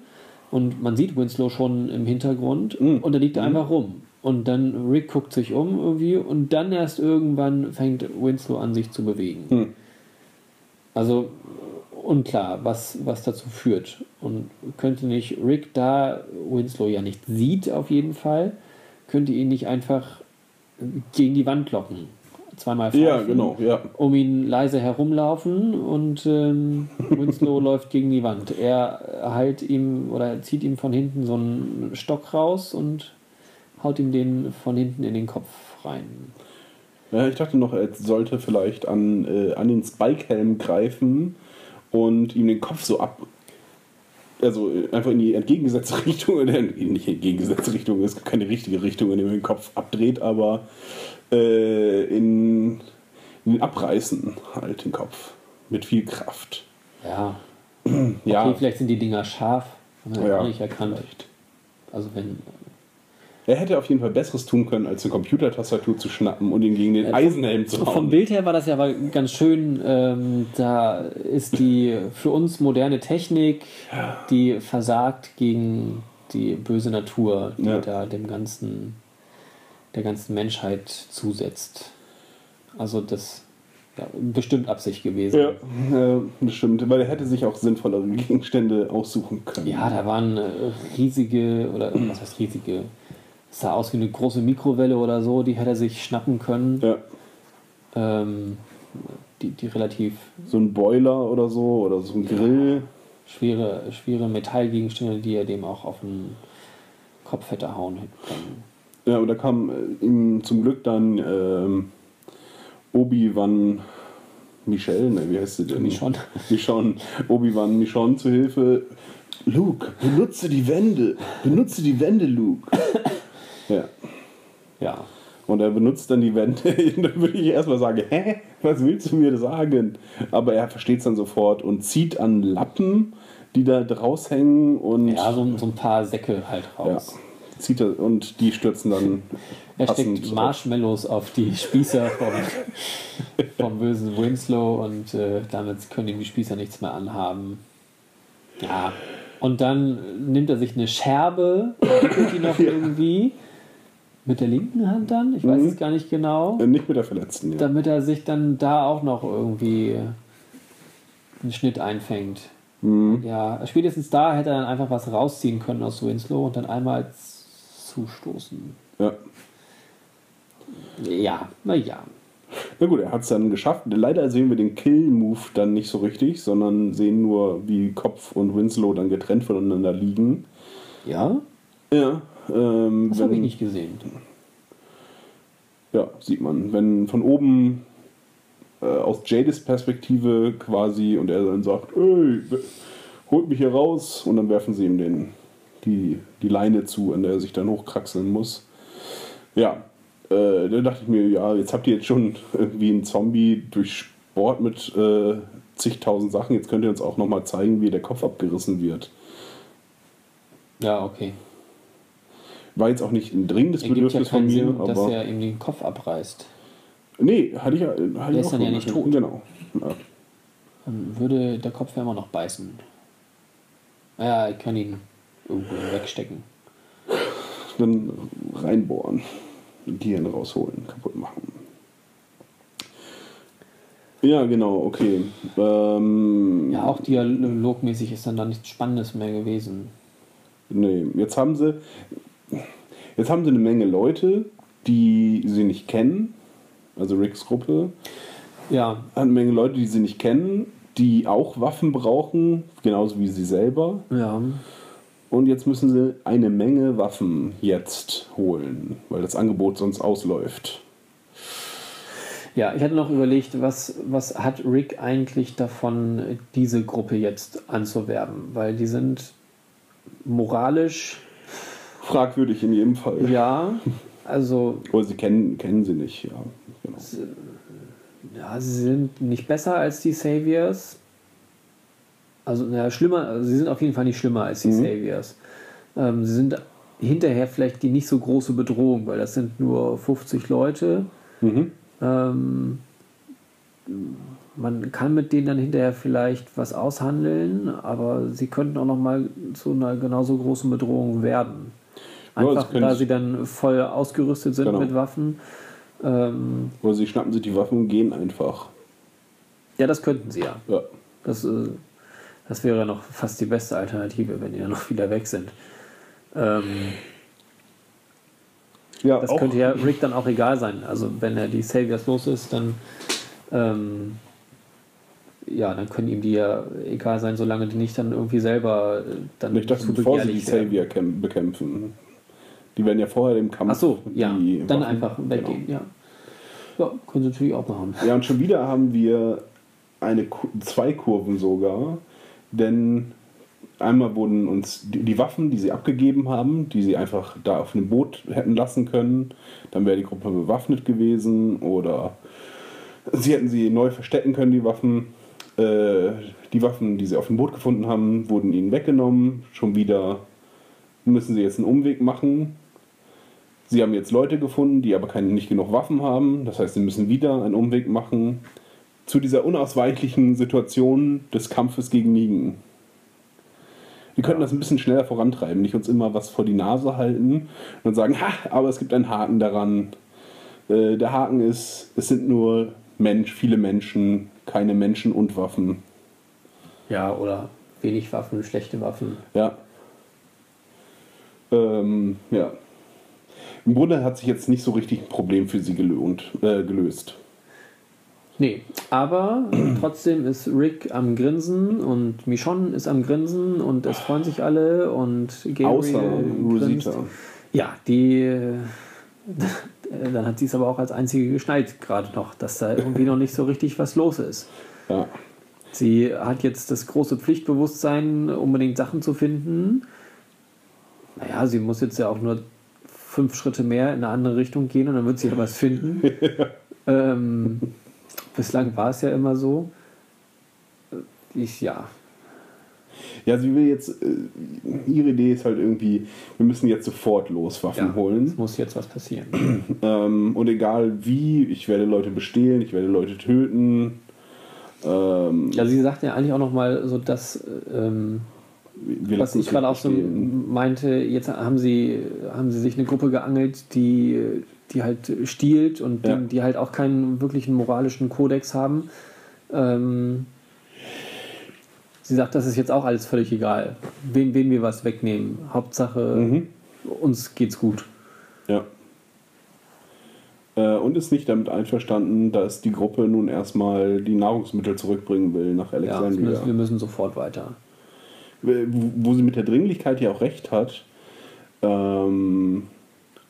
und man sieht Winslow schon im Hintergrund und er liegt da einfach rum. Und dann Rick guckt sich um irgendwie und dann erst irgendwann fängt Winslow an, sich zu bewegen. Also unklar, was, was dazu führt. Und könnte nicht Rick, da Winslow ja nicht sieht, auf jeden Fall, könnte ihn nicht einfach gegen die Wand locken. Zweimal Ja, pfeifen, genau, ja. Um ihn leise herumlaufen und ähm, Winslow läuft gegen die Wand. Er heilt ihm oder er zieht ihm von hinten so einen Stock raus und haut ihm den von hinten in den Kopf rein. Ja, ich dachte noch, er sollte vielleicht an, äh, an den Spike-Helm greifen und ihm den Kopf so ab. Also äh, einfach in die entgegengesetzte Richtung, oder nicht entgegengesetzte Richtung, es gibt keine richtige Richtung, in der man den Kopf abdreht, aber äh, in, in den Abreißen halt den Kopf. Mit viel Kraft. Ja. Ja, Okay, vielleicht sind die Dinger scharf. Haben wir Ja, nicht erkannt. vielleicht. Also wenn. Er hätte auf jeden Fall Besseres tun können, als eine Computertastatur zu schnappen und ihn gegen den Eisenhelm zu hauen. Vom Bild her war das ja aber ganz schön. Ähm, da ist die für uns moderne Technik, die versagt gegen die böse Natur, die Ja. da dem ganzen, der ganzen Menschheit zusetzt. Also das ja, bestimmt Absicht gewesen. Ja, äh, das stimmt, weil er hätte sich auch sinnvollere Gegenstände aussuchen können. Ja, da waren äh, riesige, oder was heißt riesige? Es sah aus wie eine große Mikrowelle oder so, die hätte er sich schnappen können. Ja, Ähm, die, die relativ so ein Boiler oder so oder so ein Grill. schwere, schwere Metallgegenstände, die er dem auch auf den Kopf hätte hauen können. Ja, und da kam äh, ihm zum Glück dann ähm, Obi-Wan Michel, ne, wie heißt sie denn? Michonne. Michonne. Obi-Wan Michonne zu Hilfe. Luke, benutze die Wände. Benutze die Wände, Luke. Ja. Ja. Und er benutzt dann die Wände. da würde ich erstmal sagen, hä? Was willst du mir sagen? Aber er versteht es dann sofort und zieht an Lappen, die da draus hängen und Ja, so, so ein paar Säcke halt ja, raus. zieht er und die stürzen dann Er steckt. Marshmallows auf die Spießer vom, vom bösen Winslow und äh, damit können ihm die Spießer nichts mehr anhaben. Ja. Und dann nimmt er sich eine Scherbe, entwickelt die noch irgendwie mit der linken Hand dann, ich weiß es gar nicht genau, Äh, Nicht mit der Verletzten, ja. damit er sich dann da auch noch irgendwie einen Schnitt einfängt. Ja, spätestens da hätte er dann einfach was rausziehen können aus Winslow und dann einmal zustoßen. ja. Ja, naja. Na gut, er hat es dann geschafft. Leider sehen wir den Kill-Move dann nicht so richtig, sondern sehen nur, wie Kopf und Winslow dann getrennt voneinander liegen. Ja, Ja. Ähm, das habe ich nicht gesehen. Ja, sieht man. Wenn von oben äh, aus Jades Perspektive quasi und er dann sagt, ey, holt mich hier raus und dann werfen sie ihm den, die, die Leine zu, an der er sich dann hochkraxeln muss. Ja, äh, da dachte ich mir, ja, jetzt habt ihr jetzt schon irgendwie einen Zombie durch Sport mit äh, zigtausend Sachen, jetzt könnt ihr uns auch nochmal zeigen, wie der Kopf abgerissen wird. Ja, okay. War jetzt auch nicht ein dringendes Ergibt ja Bedürfnis von keinen mir, Sinn, dass er ihm den Kopf abreißt. Nee, hatte ich, hatte ich ist auch dann ja nicht tot. Genau. Ja. Dann würde der Kopf ja immer noch beißen. Ja, ich kann ihn irgendwo wegstecken. dann reinbohren, Gehirn rausholen, kaputt machen. Ja, genau, okay. Ähm, Ja, auch dialogmäßig ist dann da nichts Spannendes mehr gewesen. Nee, jetzt haben sie jetzt haben sie eine Menge Leute, die sie nicht kennen. Also Ricks Gruppe Ja, eine Menge Leute, die sie nicht kennen, die auch Waffen brauchen, genauso wie sie selber. ja. Und jetzt müssen sie eine Menge Waffen jetzt holen, weil das Angebot sonst ausläuft. Ja, ich hatte noch überlegt, was, was hat Rick eigentlich davon, diese Gruppe jetzt anzuwerben? Weil die sind moralisch, Fragwürdig in jedem Fall. ja, also Oder sie kennen, kennen sie nicht, ja. Genau. ja, sie sind nicht besser als die Saviors. Also, ja, schlimmer, also sie sind auf jeden Fall nicht schlimmer als die Saviors. Ähm, sie sind hinterher vielleicht die nicht so große Bedrohung, weil das sind nur 50 Leute. Mhm. Ähm, man kann mit denen dann hinterher vielleicht was aushandeln, aber sie könnten auch noch mal zu einer genauso großen Bedrohung werden. Ja, das Einfach, können da sie- dann voll ausgerüstet sind Genau. mit Waffen. Ähm, Oder sie schnappen sich die Waffen und gehen einfach. ja, das könnten sie ja. Ja. Das, äh, das wäre noch fast die beste Alternative, wenn die dann noch wieder weg sind. Ähm, Ja, das auch, könnte ja Rick dann auch egal sein. Also wenn er die Saviors los ist, dann ähm, ja, dann können ihm die ja egal sein, solange die nicht dann irgendwie selber äh, dann ich dachte, zu bevor sie die. Savior kämp- bekämpfen. Die werden ja vorher im Kampf. Ach so, ja, dann Waffen- einfach weggehen, ja. Ja, können sie natürlich auch machen. Ja, und schon wieder haben wir eine, zwei Kurven sogar, denn einmal wurden uns die, die Waffen, die sie abgegeben haben, die sie einfach da auf dem Boot hätten lassen können, dann wäre die Gruppe bewaffnet gewesen oder sie hätten sie neu verstecken können, die Waffen. Äh, die Waffen, die sie auf dem Boot gefunden haben, wurden ihnen weggenommen. Schon wieder müssen sie jetzt einen Umweg machen. Sie haben jetzt Leute gefunden, die aber keine, nicht genug Waffen haben. Das heißt, sie müssen wieder einen Umweg machen zu dieser unausweichlichen Situation des Kampfes gegen Nigen. Wir könnten das ein bisschen schneller vorantreiben, nicht uns immer was vor die Nase halten und sagen, ha, aber es gibt einen Haken daran. Äh, der Haken ist, es sind nur Mensch, viele Menschen, keine Menschen und Waffen. Ja, oder wenig Waffen, schlechte Waffen. Ja. Ähm, ja. Im Grunde hat sich jetzt nicht so richtig ein Problem für sie gelohnt, äh, gelöst. Nee, aber trotzdem ist Rick am Grinsen und Michonne ist am Grinsen und es freuen sich alle und Gabriel Außer grinst. Rosita. Ja, die. äh, Dann hat sie es aber auch als einzige geschnallt, gerade noch, dass da irgendwie noch nicht so richtig was los ist. Ja. Sie hat jetzt das große Pflichtbewusstsein, unbedingt Sachen zu finden. Naja, sie muss jetzt ja auch nur fünf Schritte mehr in eine andere Richtung gehen und dann wird sie ja was finden. ähm, bislang war es ja immer so. Ich, ja, Ja, sie will jetzt, äh, ihre Idee ist halt irgendwie, wir müssen jetzt sofort los Waffen ja es holen. muss jetzt was passieren. Ähm, und egal wie, ich werde Leute bestehlen, ich werde Leute töten. Ähm, Ja, sie sagt ja eigentlich auch noch mal so, dass ähm, was ich gerade auch so meinte, jetzt haben sie, haben sie sich eine Gruppe geangelt, die, die halt stiehlt und Ja. die, die halt auch keinen wirklichen moralischen Kodex haben. Ähm, sie sagt, das ist jetzt auch alles völlig egal, wem, wem wir was wegnehmen. Hauptsache, Mhm. uns geht's gut. Ja. Äh, und ist nicht damit einverstanden, dass die Gruppe nun erstmal die Nahrungsmittel zurückbringen will nach Ja, Alexandria. müssen, wir müssen sofort weiter. Wo wo sie mit der Dringlichkeit ja auch recht hat. Ähm,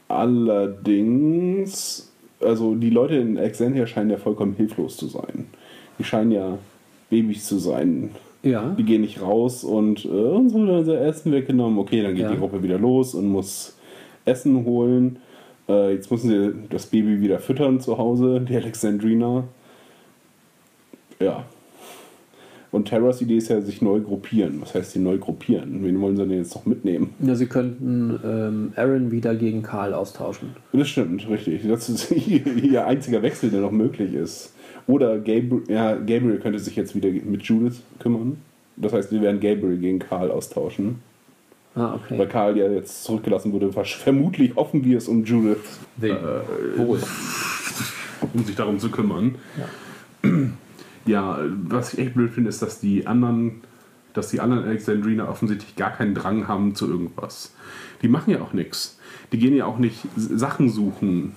allerdings, also die Leute in Alexandria scheinen ja vollkommen hilflos zu sein. Die scheinen ja Babys zu sein. Ja, Die gehen nicht raus und äh, uns wurde unser Essen weggenommen. Okay, dann geht Ja. die Gruppe wieder los und muss Essen holen. Äh, jetzt müssen sie das Baby wieder füttern zu Hause, die Alexandrina. Ja. Und Terras Idee ist ja, sich neu gruppieren. Was heißt die neu gruppieren? Wen wollen sie denn jetzt noch mitnehmen? ja sie könnten ähm, Aaron wieder gegen Karl austauschen. Das stimmt, richtig. Das ist ihr, einziger Wechsel, der noch möglich ist. Oder Gabriel, ja, Gabriel könnte sich jetzt wieder mit Judith kümmern. Das heißt, wir werden Gabriel gegen Karl austauschen. Ah, okay. Weil Karl ja jetzt zurückgelassen wurde, vermutlich hoffen wir es um Judith, Wen? Wohl. um sich darum zu kümmern. Ja. Was ich echt blöd finde, ist, dass die anderen, dass die anderen Alexandriner offensichtlich gar keinen Drang haben zu irgendwas. Die machen ja auch nichts. Die gehen ja auch nicht Sachen suchen.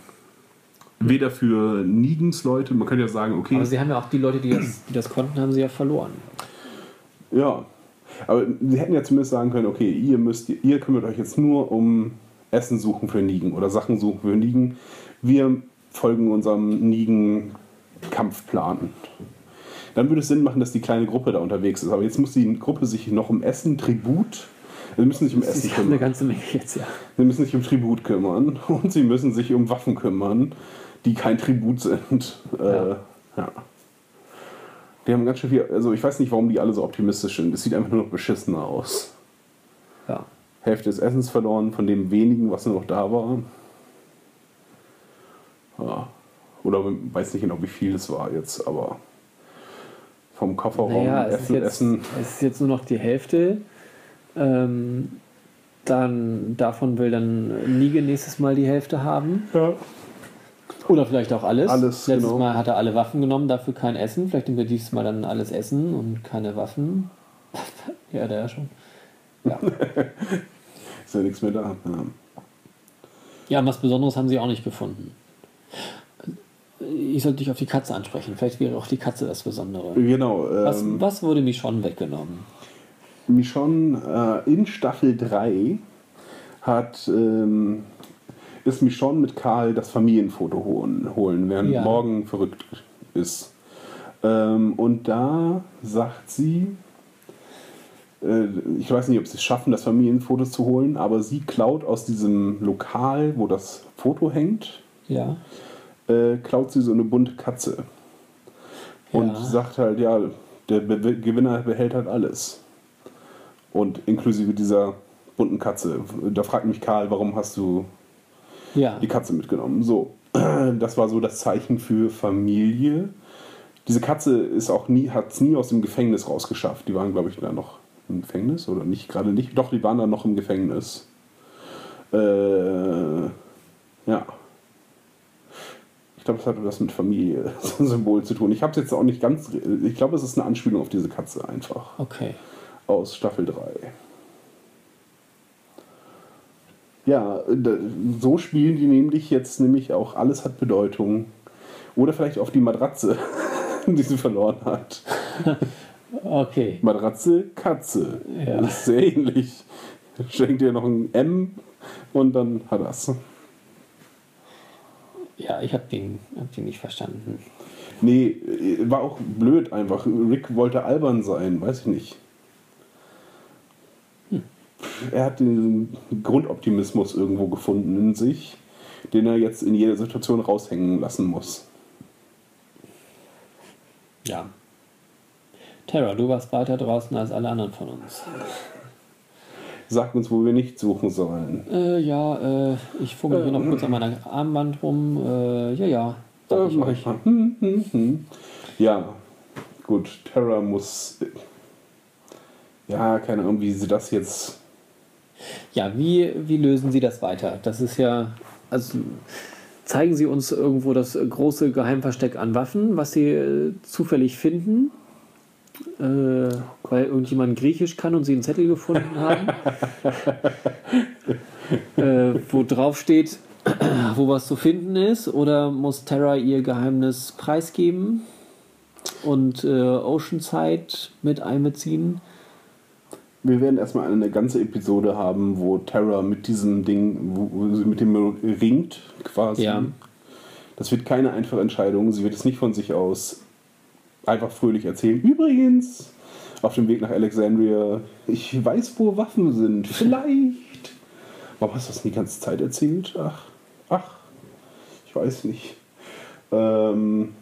Weder für Nigens Leute, man könnte ja sagen, okay, Aber sie haben ja auch die Leute, die das, die das konnten, haben sie ja verloren. Ja, aber sie hätten ja zumindest sagen können, okay, ihr müsst, ihr kümmert euch jetzt nur um Essen suchen für Nigen oder Sachen suchen für Nigen. Wir folgen unserem Nigen-Kampfplan. Dann würde es Sinn machen, dass die kleine Gruppe da unterwegs ist. Aber jetzt muss die Gruppe sich noch um Essen, Tribut. Sie müssen sich um Essen Sie haben eine kümmern. ganze Menge jetzt, ja. Sie müssen sich um Tribut kümmern und sie müssen sich um Waffen kümmern, die kein Tribut sind. Ja. Äh, ja. Die haben ganz schön viel. Also ich weiß nicht, warum die alle so optimistisch sind. Es sieht einfach nur noch beschissener aus. ja. Hälfte des Essens verloren, von dem wenigen, was nur noch da war. Ja. Oder weiß nicht genau, wie viel es war jetzt, aber vom Kofferraum Naja, es ist, Essen, jetzt, Essen. es ist jetzt nur noch die Hälfte. Ähm, dann davon will dann Nige nächstes Mal die Hälfte haben. Ja. Oder vielleicht auch alles. Alles, Letztes genau. Mal hat er alle Waffen genommen, dafür kein Essen. Vielleicht nimmt er dieses Mal dann alles Essen und keine Waffen. ja, der ja schon. Ja. Ist ja nichts mehr da. Ja. ja, und was Besonderes haben sie auch nicht gefunden. Ich sollte dich auf die Katze ansprechen. Vielleicht wäre auch die Katze das Besondere. Genau. Was, Ähm, was wurde mir schon weggenommen? Michonne äh, in Staffel 3 hat ähm, ist Michonne mit Karl das Familienfoto holen, holen während Ja. Morgan verrückt ist. Ähm, und da sagt sie, äh, ich weiß nicht, ob sie es schaffen, das Familienfoto zu holen, aber sie klaut aus diesem Lokal, wo das Foto hängt, Ja. Äh, klaut sie so eine bunte Katze. Und Ja. sagt halt, ja, der Be Gewinner behält halt alles. Und inklusive dieser bunten Katze. Da fragt mich Karl, warum hast du Ja. die Katze mitgenommen? So, das war so das Zeichen für Familie. Diese Katze ist auch nie, hat es nie aus dem Gefängnis rausgeschafft. Die waren, glaube ich, da noch im Gefängnis oder nicht gerade nicht. Doch, die waren da noch im Gefängnis. Äh, ja. Ich glaube, es hatte was mit Familie, so ein Symbol zu tun. Ich habe es jetzt auch nicht ganz. Ich glaube, es ist eine Anspielung auf diese Katze einfach. Okay. Aus Staffel 3. Ja, so spielen die nämlich jetzt nämlich auch alles hat Bedeutung. Oder vielleicht auf die Matratze, die sie verloren hat. Okay. Matratze, Katze. Ja. Das ist sehr ähnlich. Schenkt ihr noch ein M und dann hat das. Ja, ich habe den, hab den nicht verstanden. Nee, war auch blöd einfach. Rick wollte albern sein, weiß ich nicht. Er hat den Grundoptimismus irgendwo gefunden in sich, den er jetzt in jeder Situation raushängen lassen muss. Ja. Tara, du warst weiter draußen als alle anderen von uns. Sagt uns, wo wir nicht suchen sollen. Äh, ja, äh, ich fummel hier noch kurz an meiner Armband rum. Äh, ja, ja. Äh, ich mach ich mal. Hm, hm, hm. Ja, gut. Terra muss. Ja, keine Ahnung, wie sie das jetzt. Ja, wie, wie lösen Sie das weiter? Das ist ja, also zeigen Sie uns irgendwo das große Geheimversteck an Waffen, was Sie äh, zufällig finden, äh, weil irgendjemand Griechisch kann und Sie einen Zettel gefunden haben, äh, wo drauf steht, wo was zu finden ist, oder muss Terra ihr Geheimnis preisgeben und äh, Oceanside mit einbeziehen? Wir werden erstmal eine ganze Episode haben, wo Terra mit diesem Ding, wo, sie mit dem ringt, quasi. Ja. Das wird keine einfache Entscheidung. Sie wird es nicht von sich aus einfach fröhlich erzählen. Übrigens, auf dem Weg nach Alexandria, ich weiß, wo Waffen sind. Vielleicht. Warum hast du das die ganze Zeit erzählt? Ach, ach, ich weiß nicht. Ähm,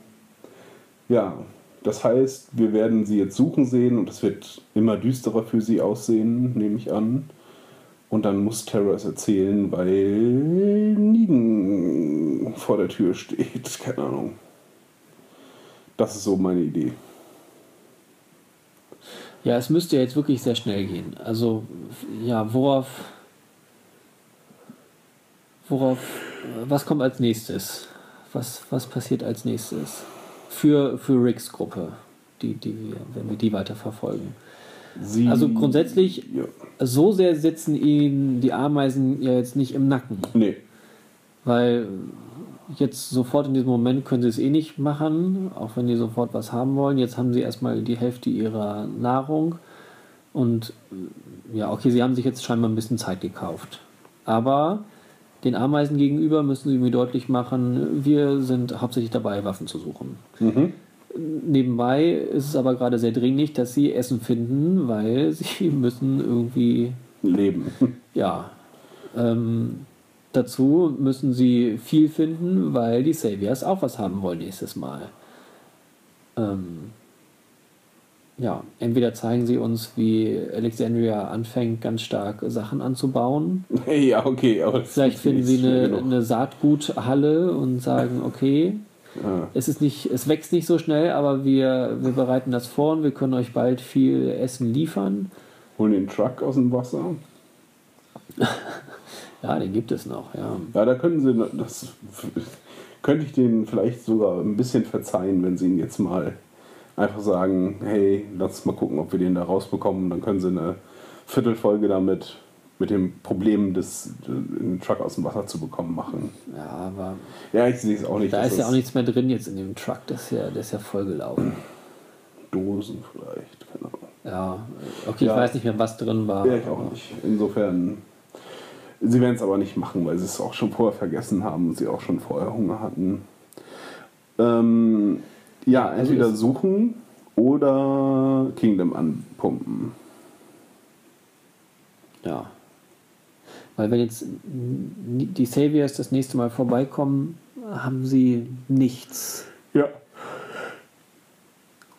ja, das heißt, wir werden sie jetzt suchen sehen und es wird immer düsterer für sie aussehen, nehme ich an. Und dann muss Terra es erzählen, weil Negan vor der Tür steht. Keine Ahnung. Das ist so meine Idee. Ja, es müsste jetzt wirklich sehr schnell gehen. Also, ja, worauf. Worauf. Was kommt als nächstes? Was, was passiert als nächstes? Für, für Ricks Gruppe, die, die wir, wenn wir die weiter verfolgen. Sie, Also grundsätzlich, Ja. so sehr sitzen ihnen die Ameisen ja jetzt nicht im Nacken. Nee. Weil jetzt sofort in diesem Moment können sie es eh nicht machen, auch wenn die sofort was haben wollen. Jetzt haben sie erstmal die Hälfte ihrer Nahrung und äh, ja, okay, sie haben sich jetzt scheinbar ein bisschen Zeit gekauft. Aber den Ameisen gegenüber müssen sie mir deutlich machen, wir sind hauptsächlich dabei, Waffen zu suchen. Nebenbei ist es aber gerade sehr dringlich, dass sie Essen finden, weil sie müssen irgendwie Leben. ja. Ähm, dazu müssen sie viel finden, weil die Saviors auch was haben wollen nächstes Mal. Ähm, ja, entweder zeigen sie uns, wie Alexandria anfängt, ganz stark Sachen anzubauen. ja, okay. Aber Vielleicht finden sie eine, eine Saatguthalle und sagen, okay, Ja. es ist nicht, es wächst nicht so schnell, aber wir, wir bereiten das vor und wir können euch bald viel Essen liefern. Holen den Truck aus dem Wasser. Ja, den gibt es noch, ja. Ja, da können sie, das könnte ich denen vielleicht sogar ein bisschen verzeihen, wenn sie ihn jetzt mal einfach sagen, hey, lass mal gucken, ob wir den da rausbekommen. Dann können sie eine Viertelfolge damit mit dem Problem des den Truck aus dem Wasser zu bekommen machen. Ja, aber Ja, ich sehe es auch nicht. Da ist ja auch nichts mehr drin jetzt in dem Truck, das ist ja, das ist ja vollgelaufen. Dosen vielleicht, keine Ahnung. Ja, okay, Ja. ich weiß nicht mehr, was drin war. Ja, ich auch nicht. Insofern. Sie werden es aber nicht machen, weil sie es auch schon vorher vergessen haben und sie auch schon vorher Hunger hatten. Ähm, ja, also entweder suchen oder Kingdom anpumpen. Ja. Weil wenn jetzt die Saviors das nächste Mal vorbeikommen, haben sie nichts. Ja.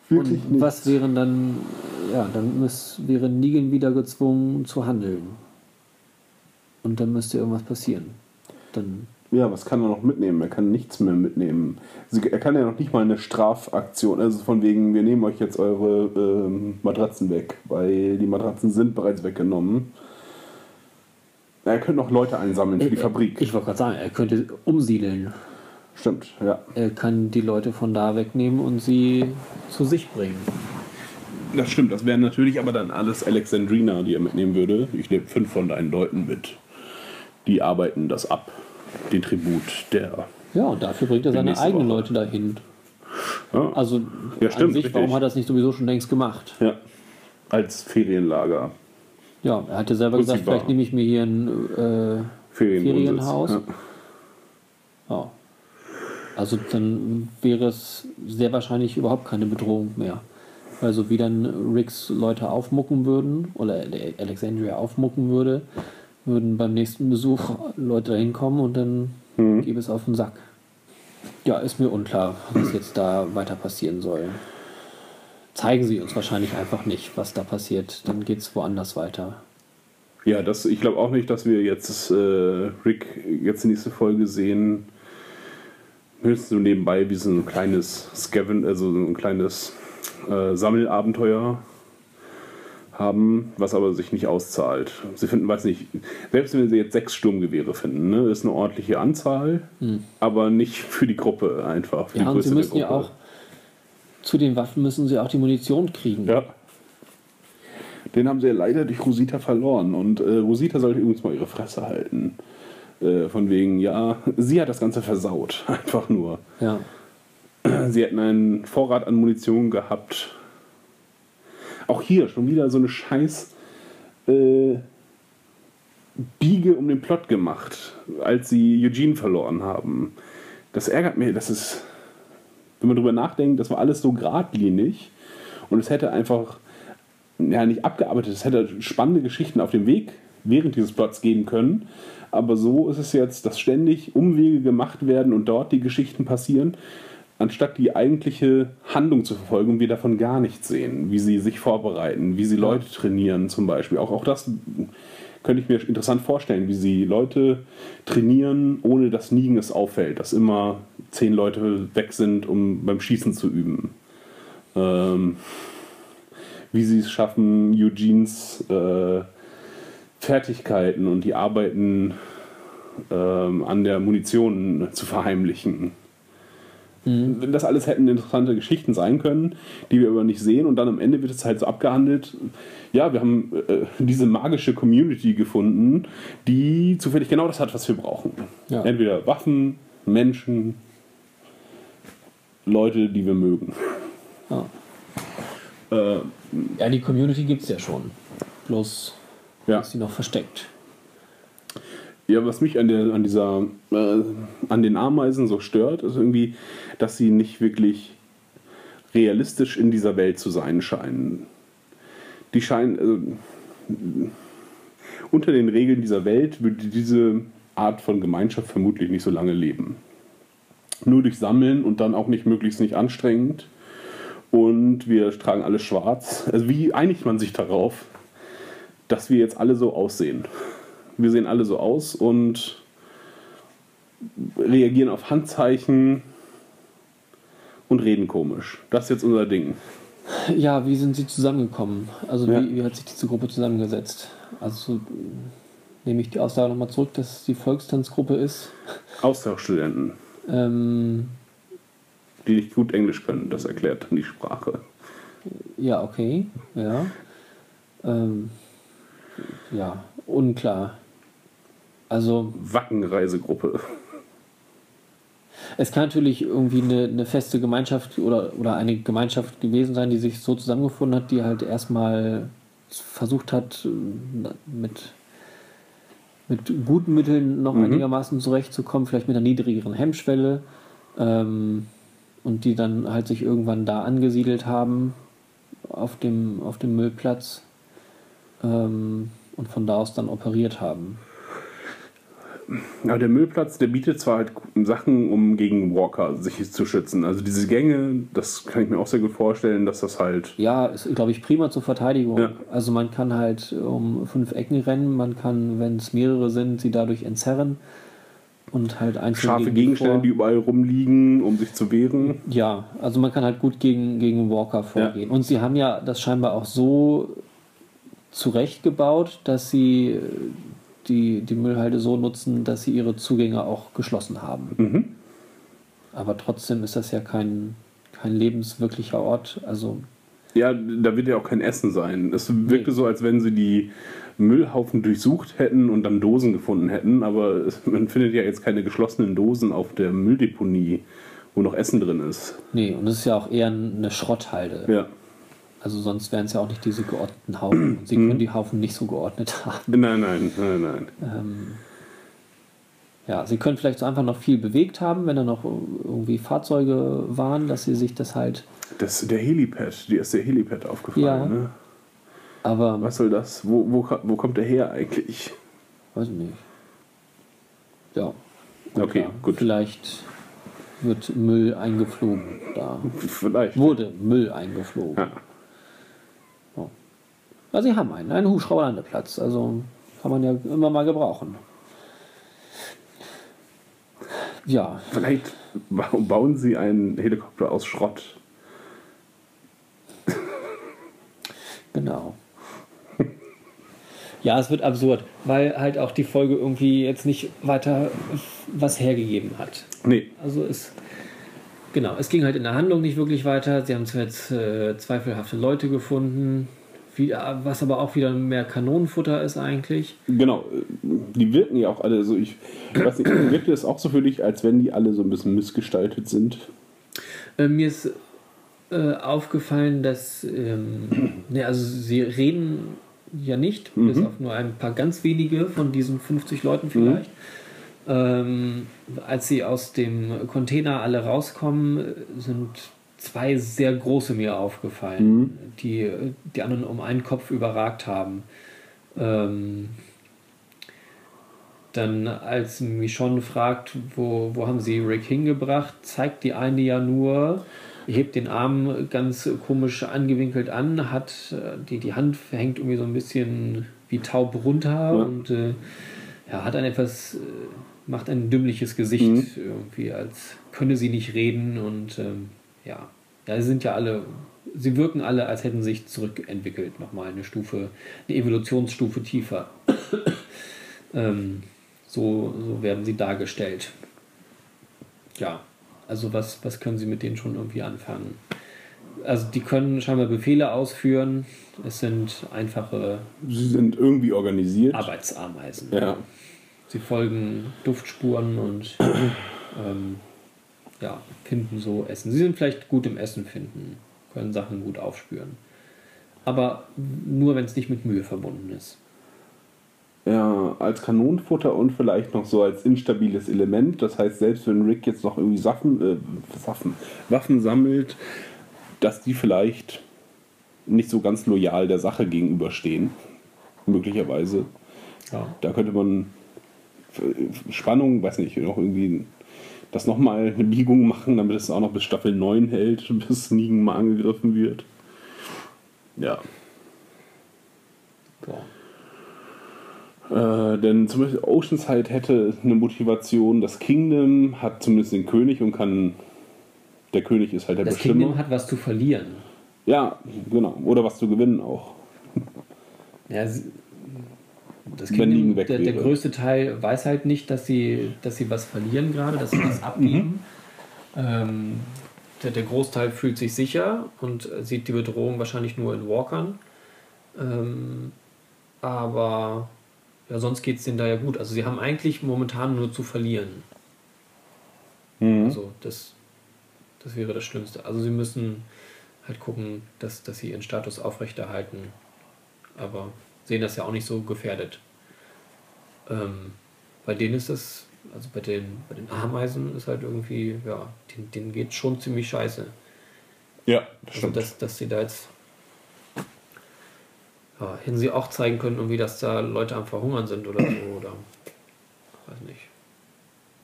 Wirklich Und nicht. was wären dann, ja, dann müß, wäre Negan wieder gezwungen zu handeln. Und dann müsste irgendwas passieren. Dann, Ja, was kann er noch mitnehmen? Er kann nichts mehr mitnehmen. Er kann ja noch nicht mal eine Strafaktion, also von wegen, wir nehmen euch jetzt eure ähm, Matratzen weg, weil die Matratzen sind bereits weggenommen. Er könnte noch Leute einsammeln für die Fabrik. Ich wollte gerade sagen, er könnte umsiedeln. Stimmt, ja. Er kann die Leute von da wegnehmen und sie zu sich bringen. Das stimmt, das wären natürlich aber dann alles Alexandrina, die er mitnehmen würde. Ich nehme fünf von deinen Leuten mit. Die arbeiten das ab, den Tribut der. Ja, und dafür bringt er seine eigenen Woche. Leute dahin. Ja, Also Ja, stimmt, an sich, warum hat er das nicht sowieso schon längst gemacht? ja als Ferienlager. Ja, er hatte selber gesagt, Prinzip war. vielleicht nehme ich mir hier ein äh, Ferienwohnsitz, Ferienhaus. Ja. Ja. Also dann wäre es sehr wahrscheinlich überhaupt keine Bedrohung mehr. Weil so wie dann Ricks Leute aufmucken würden oder der Alexandria aufmucken würde, würden beim nächsten Besuch Leute dahin kommen und dann gäbe es auf den Sack. Ja, ist mir unklar, was jetzt da weiter passieren soll. Zeigen sie uns wahrscheinlich einfach nicht, was da passiert. Dann geht es woanders weiter. Ja, das, ich glaube auch nicht, dass wir jetzt äh, Rick jetzt nächste Folge sehen. Höchstens so nebenbei wie so ein kleines Scaven, also so ein kleines äh, Sammelabenteuer haben, was aber sich nicht auszahlt. Sie finden, weiß nicht, selbst wenn sie jetzt sechs Sturmgewehre finden, ne, ist eine ordentliche Anzahl, aber nicht für die Gruppe einfach. Für Hm. Ja, die und sie müssen ja auch, zu den Waffen müssen sie auch die Munition kriegen. Ja. Den haben sie ja leider durch Rosita verloren. Und äh, Rosita sollte übrigens mal ihre Fresse halten. Äh, von wegen, ja, sie hat das Ganze versaut. Einfach nur. Ja. Sie hätten einen Vorrat an Munition gehabt. Auch hier schon wieder so eine scheiß äh, Biege um den Plot gemacht, als sie Eugene verloren haben. Das ärgert mich, das ist, wenn man drüber nachdenkt, das war alles so geradlinig und es hätte einfach, ja nicht abgearbeitet, es hätte spannende Geschichten auf dem Weg während dieses Plots geben können, aber so ist es jetzt, dass ständig Umwege gemacht werden und dort die Geschichten passieren, anstatt die eigentliche Handlung zu verfolgen wir davon gar nichts sehen, wie sie sich vorbereiten, wie sie Leute trainieren zum Beispiel. Auch, auch das könnte ich mir interessant vorstellen, wie sie Leute trainieren, ohne dass Nigen es auffällt, dass immer zehn Leute weg sind, um beim Schießen zu üben. Ähm, wie sie es schaffen, Eugenes äh, Fertigkeiten und die Arbeiten ähm, an der Munition zu verheimlichen. Das alles hätten interessante Geschichten sein können, die wir aber nicht sehen und dann am Ende wird es halt so abgehandelt. Ja, wir haben äh, diese magische Community gefunden, die zufällig genau das hat, was wir brauchen. Ja. Entweder Waffen, Menschen, Leute, die wir mögen. Ja. Äh, ja, die Community gibt es ja schon. Bloß ja. ist sie noch versteckt. Ja, was mich an, der, an dieser, äh, an den Ameisen so stört, ist irgendwie, dass sie nicht wirklich realistisch in dieser Welt zu sein scheinen. Die scheinen, also, unter den Regeln dieser Welt würde diese Art von Gemeinschaft vermutlich nicht so lange leben. Nur durch Sammeln und dann auch nicht möglichst nicht anstrengend. Und wir tragen alle schwarz. Also wie einigt man sich darauf, dass wir jetzt alle so aussehen? Wir sehen alle so aus und reagieren auf Handzeichen und reden komisch. Das ist jetzt unser Ding. Ja, wie sind sie zusammengekommen? Also Ja. wie, wie hat sich diese Gruppe zusammengesetzt? Also nehme ich die Aussage nochmal zurück, dass es die Volkstanzgruppe ist. Austauschstudenten, Ähm, die nicht gut Englisch können, das erklärt dann die Sprache. ja, okay. Ja. Ähm, ja, unklar. Also Wackenreisegruppe. es kann natürlich irgendwie eine, eine feste Gemeinschaft oder, oder eine Gemeinschaft gewesen sein, die sich so zusammengefunden hat, die halt erstmal versucht hat, mit mit guten Mitteln noch Mhm. einigermaßen zurechtzukommen, vielleicht mit einer niedrigeren Hemmschwelle. Ähm, und die dann halt sich irgendwann da angesiedelt haben auf dem, auf dem Müllplatz ähm, und von da aus dann operiert haben. Aber der Müllplatz, der bietet zwar halt Sachen, um gegen Walker sich zu schützen. Also diese Gänge, das kann ich mir auch sehr gut vorstellen, dass das halt. Ja, ist, glaube ich, prima zur Verteidigung. Ja. Also man kann halt um fünf Ecken rennen, man kann, wenn es mehrere sind, sie dadurch entzerren und halt einzeln Scharfe gegen Gegenstände, vor- die überall rumliegen, um sich zu wehren. Ja, also man kann halt gut gegen, gegen Walker vorgehen. Und sie haben ja das scheinbar auch so zurechtgebaut, dass sie die, die Müllhalde so nutzen, dass sie ihre Zugänge auch geschlossen haben. Mhm. Aber trotzdem ist das ja kein, kein lebenswirklicher Ort. Also Ja, da wird ja auch kein Essen sein. Es wirkte Nee. so, als wenn sie die Müllhaufen durchsucht hätten und dann Dosen gefunden hätten, aber es, man findet ja jetzt keine geschlossenen Dosen auf der Mülldeponie, wo noch Essen drin ist. nee, und es ist ja auch eher eine Schrotthalde. Ja. Also sonst wären es ja auch nicht diese geordneten Haufen. Sie können die Haufen nicht so geordnet haben. Nein, nein, nein, nein. Ähm, ja, sie können vielleicht so einfach noch viel bewegt haben, wenn da noch irgendwie Fahrzeuge waren, dass sie sich das halt. Das, der Helipad, dir ist der Helipad aufgefallen, Ja. ne? Aber Was soll das? Wo, wo, wo kommt der her eigentlich? weiß ich nicht. Ja. Okay, ja, gut. Vielleicht wird Müll eingeflogen da. Vielleicht. Wurde Müll eingeflogen. Ja. Ja, sie haben einen, einen Hubschrauberlandeplatz. Also kann man ja immer mal gebrauchen. Ja, Vielleicht ba- bauen sie einen Helikopter aus Schrott. Genau. Ja, es wird absurd, weil halt auch die Folge irgendwie jetzt nicht weiter was hergegeben hat. Nee, Also es, genau, es ging halt in der Handlung nicht wirklich weiter. Sie haben zwar jetzt äh, zweifelhafte Leute gefunden, was aber auch wieder mehr Kanonenfutter ist eigentlich. genau. Die wirken ja auch alle so. Ich weiß nicht, wirkte es auch so für dich, als wenn die alle so ein bisschen missgestaltet sind? Äh, mir ist äh, aufgefallen, dass ähm, ne, also sie reden ja nicht, bis auf nur ein paar ganz wenige von diesen 50 Leuten vielleicht. Ähm, als sie aus dem Container alle rauskommen, äh, sind zwei sehr große mir aufgefallen, die äh, die anderen um einen Kopf überragt haben. Ähm, dann, als Michonne fragt, wo, wo haben sie Rick hingebracht, zeigt die eine ja nur, hebt den Arm ganz komisch angewinkelt an, hat äh, die, die Hand hängt irgendwie so ein bisschen wie taub runter und äh, ja, hat ein etwas, äh, macht ein dümmliches Gesicht irgendwie, als könne sie nicht reden und ähm, ja. ja, sie sind ja alle, sie wirken alle, als hätten sie sich zurückentwickelt, nochmal eine Stufe, eine Evolutionsstufe tiefer. ähm, so, so werden sie dargestellt. Ja, also was, was können Sie mit denen schon irgendwie anfangen? Also die können scheinbar Befehle ausführen. Es sind einfache Sie sind irgendwie organisiert. Arbeitsameisen. Ja. Sie folgen Duftspuren und ähm, ja, finden so Essen. Sie sind vielleicht gut im Essen finden, können Sachen gut aufspüren. Aber nur, wenn es nicht mit Mühe verbunden ist. Ja, als Kanonenfutter und vielleicht noch so als instabiles Element. Das heißt, selbst wenn Rick jetzt noch irgendwie Saffen, äh, Saffen, Waffen sammelt, dass die vielleicht nicht so ganz loyal der Sache gegenüberstehen. Möglicherweise. Ja. Da könnte man Spannung, weiß nicht, noch irgendwie das nochmal eine Biegung machen, damit es auch noch bis Staffel 9 hält, bis Negan mal angegriffen wird. Ja. Äh, denn zum Beispiel Oceanside hätte eine Motivation. Das Kingdom hat zumindest den König und kann. Der König ist halt der Das Bestimmer. Kingdom hat was zu verlieren. ja, genau. Oder was zu gewinnen auch. Ja, das Kingdom, weg der, der größte Teil weiß halt nicht, dass sie, dass sie was verlieren gerade, dass sie was abgeben. Ähm, der, der Großteil fühlt sich sicher und sieht die Bedrohung wahrscheinlich nur in Walkern. Ähm, aber ja, sonst geht es denen da ja gut. Also sie haben eigentlich momentan nur zu verlieren. Also das, das wäre das Schlimmste. Also sie müssen halt gucken, dass, dass sie ihren Status aufrechterhalten. Aber sehen das ja auch nicht so gefährdet. Ähm, bei denen ist es, also bei den, bei den Ameisen ist halt irgendwie, ja, denen, denen geht schon ziemlich scheiße. Ja, das Also stimmt. dass, dass sie da jetzt ja, hätten sie auch zeigen können, irgendwie, dass da Leute am Verhungern sind oder so, oder weiß nicht.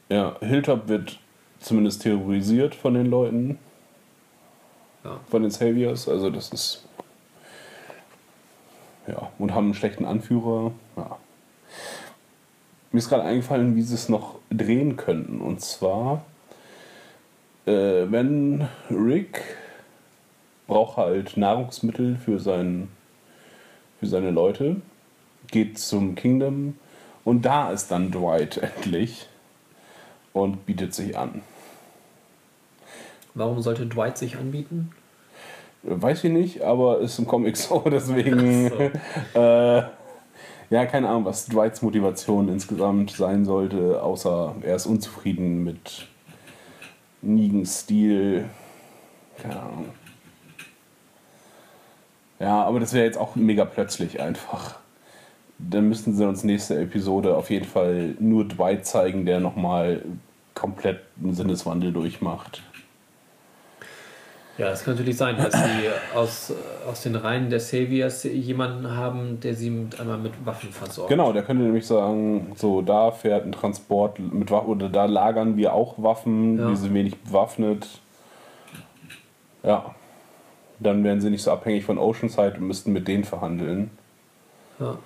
ja, Hilltop wird zumindest terrorisiert von den Leuten, Ja. von den Saviors. Also das ist... Ja, und haben einen schlechten Anführer. Ja. Mir ist gerade eingefallen, wie sie es noch drehen könnten. Und zwar, äh, wenn Rick braucht halt Nahrungsmittel für, sein, für seine Leute, geht zum Kingdom und da ist dann Dwight endlich und bietet sich an. Warum sollte Dwight sich anbieten? Weiß ich nicht, aber ist im Comic so, deswegen. So. äh, ja, keine Ahnung, was Dwights Motivation insgesamt sein sollte, außer er ist unzufrieden mit Negans Stil. Keine Ahnung. Ja, aber das wäre jetzt auch mega plötzlich einfach. Dann müssten sie uns nächste Episode auf jeden Fall nur Dwight zeigen, der nochmal komplett einen Sinneswandel durchmacht. Ja, es kann natürlich sein, dass sie aus, aus den Reihen der Saviors jemanden haben, der sie mit, einmal mit Waffen versorgt. Genau, der könnte nämlich sagen, so da fährt ein Transport mit Waffen oder da lagern wir auch Waffen, Ja. die sind wenig bewaffnet. Ja. Dann wären sie nicht so abhängig von Oceanside und müssten mit denen verhandeln. Ja.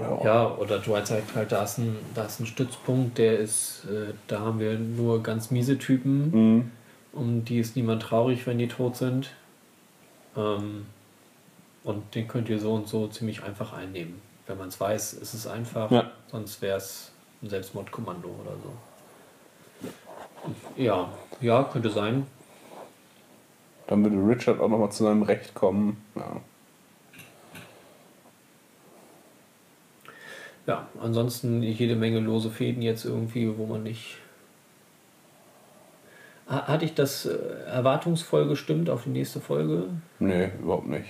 Ja. Ja, oder Dwight sagt halt, da ist ein, da ist ein Stützpunkt, der ist, äh, da haben wir nur ganz miese Typen, Mhm. Um die ist niemand traurig, wenn die tot sind. Ähm, und den könnt ihr so und so ziemlich einfach einnehmen. Wenn man es weiß, ist es einfach, Ja. sonst wäre es ein Selbstmordkommando oder so. Ja, ja, könnte sein. Dann würde Richard auch nochmal zu seinem Recht kommen. Ja. Ja, ansonsten jede Menge lose Fäden jetzt irgendwie, wo man nicht. Ha- Hatte ich das äh, erwartungsvoll gestimmt auf die nächste Folge? Nee, überhaupt nicht.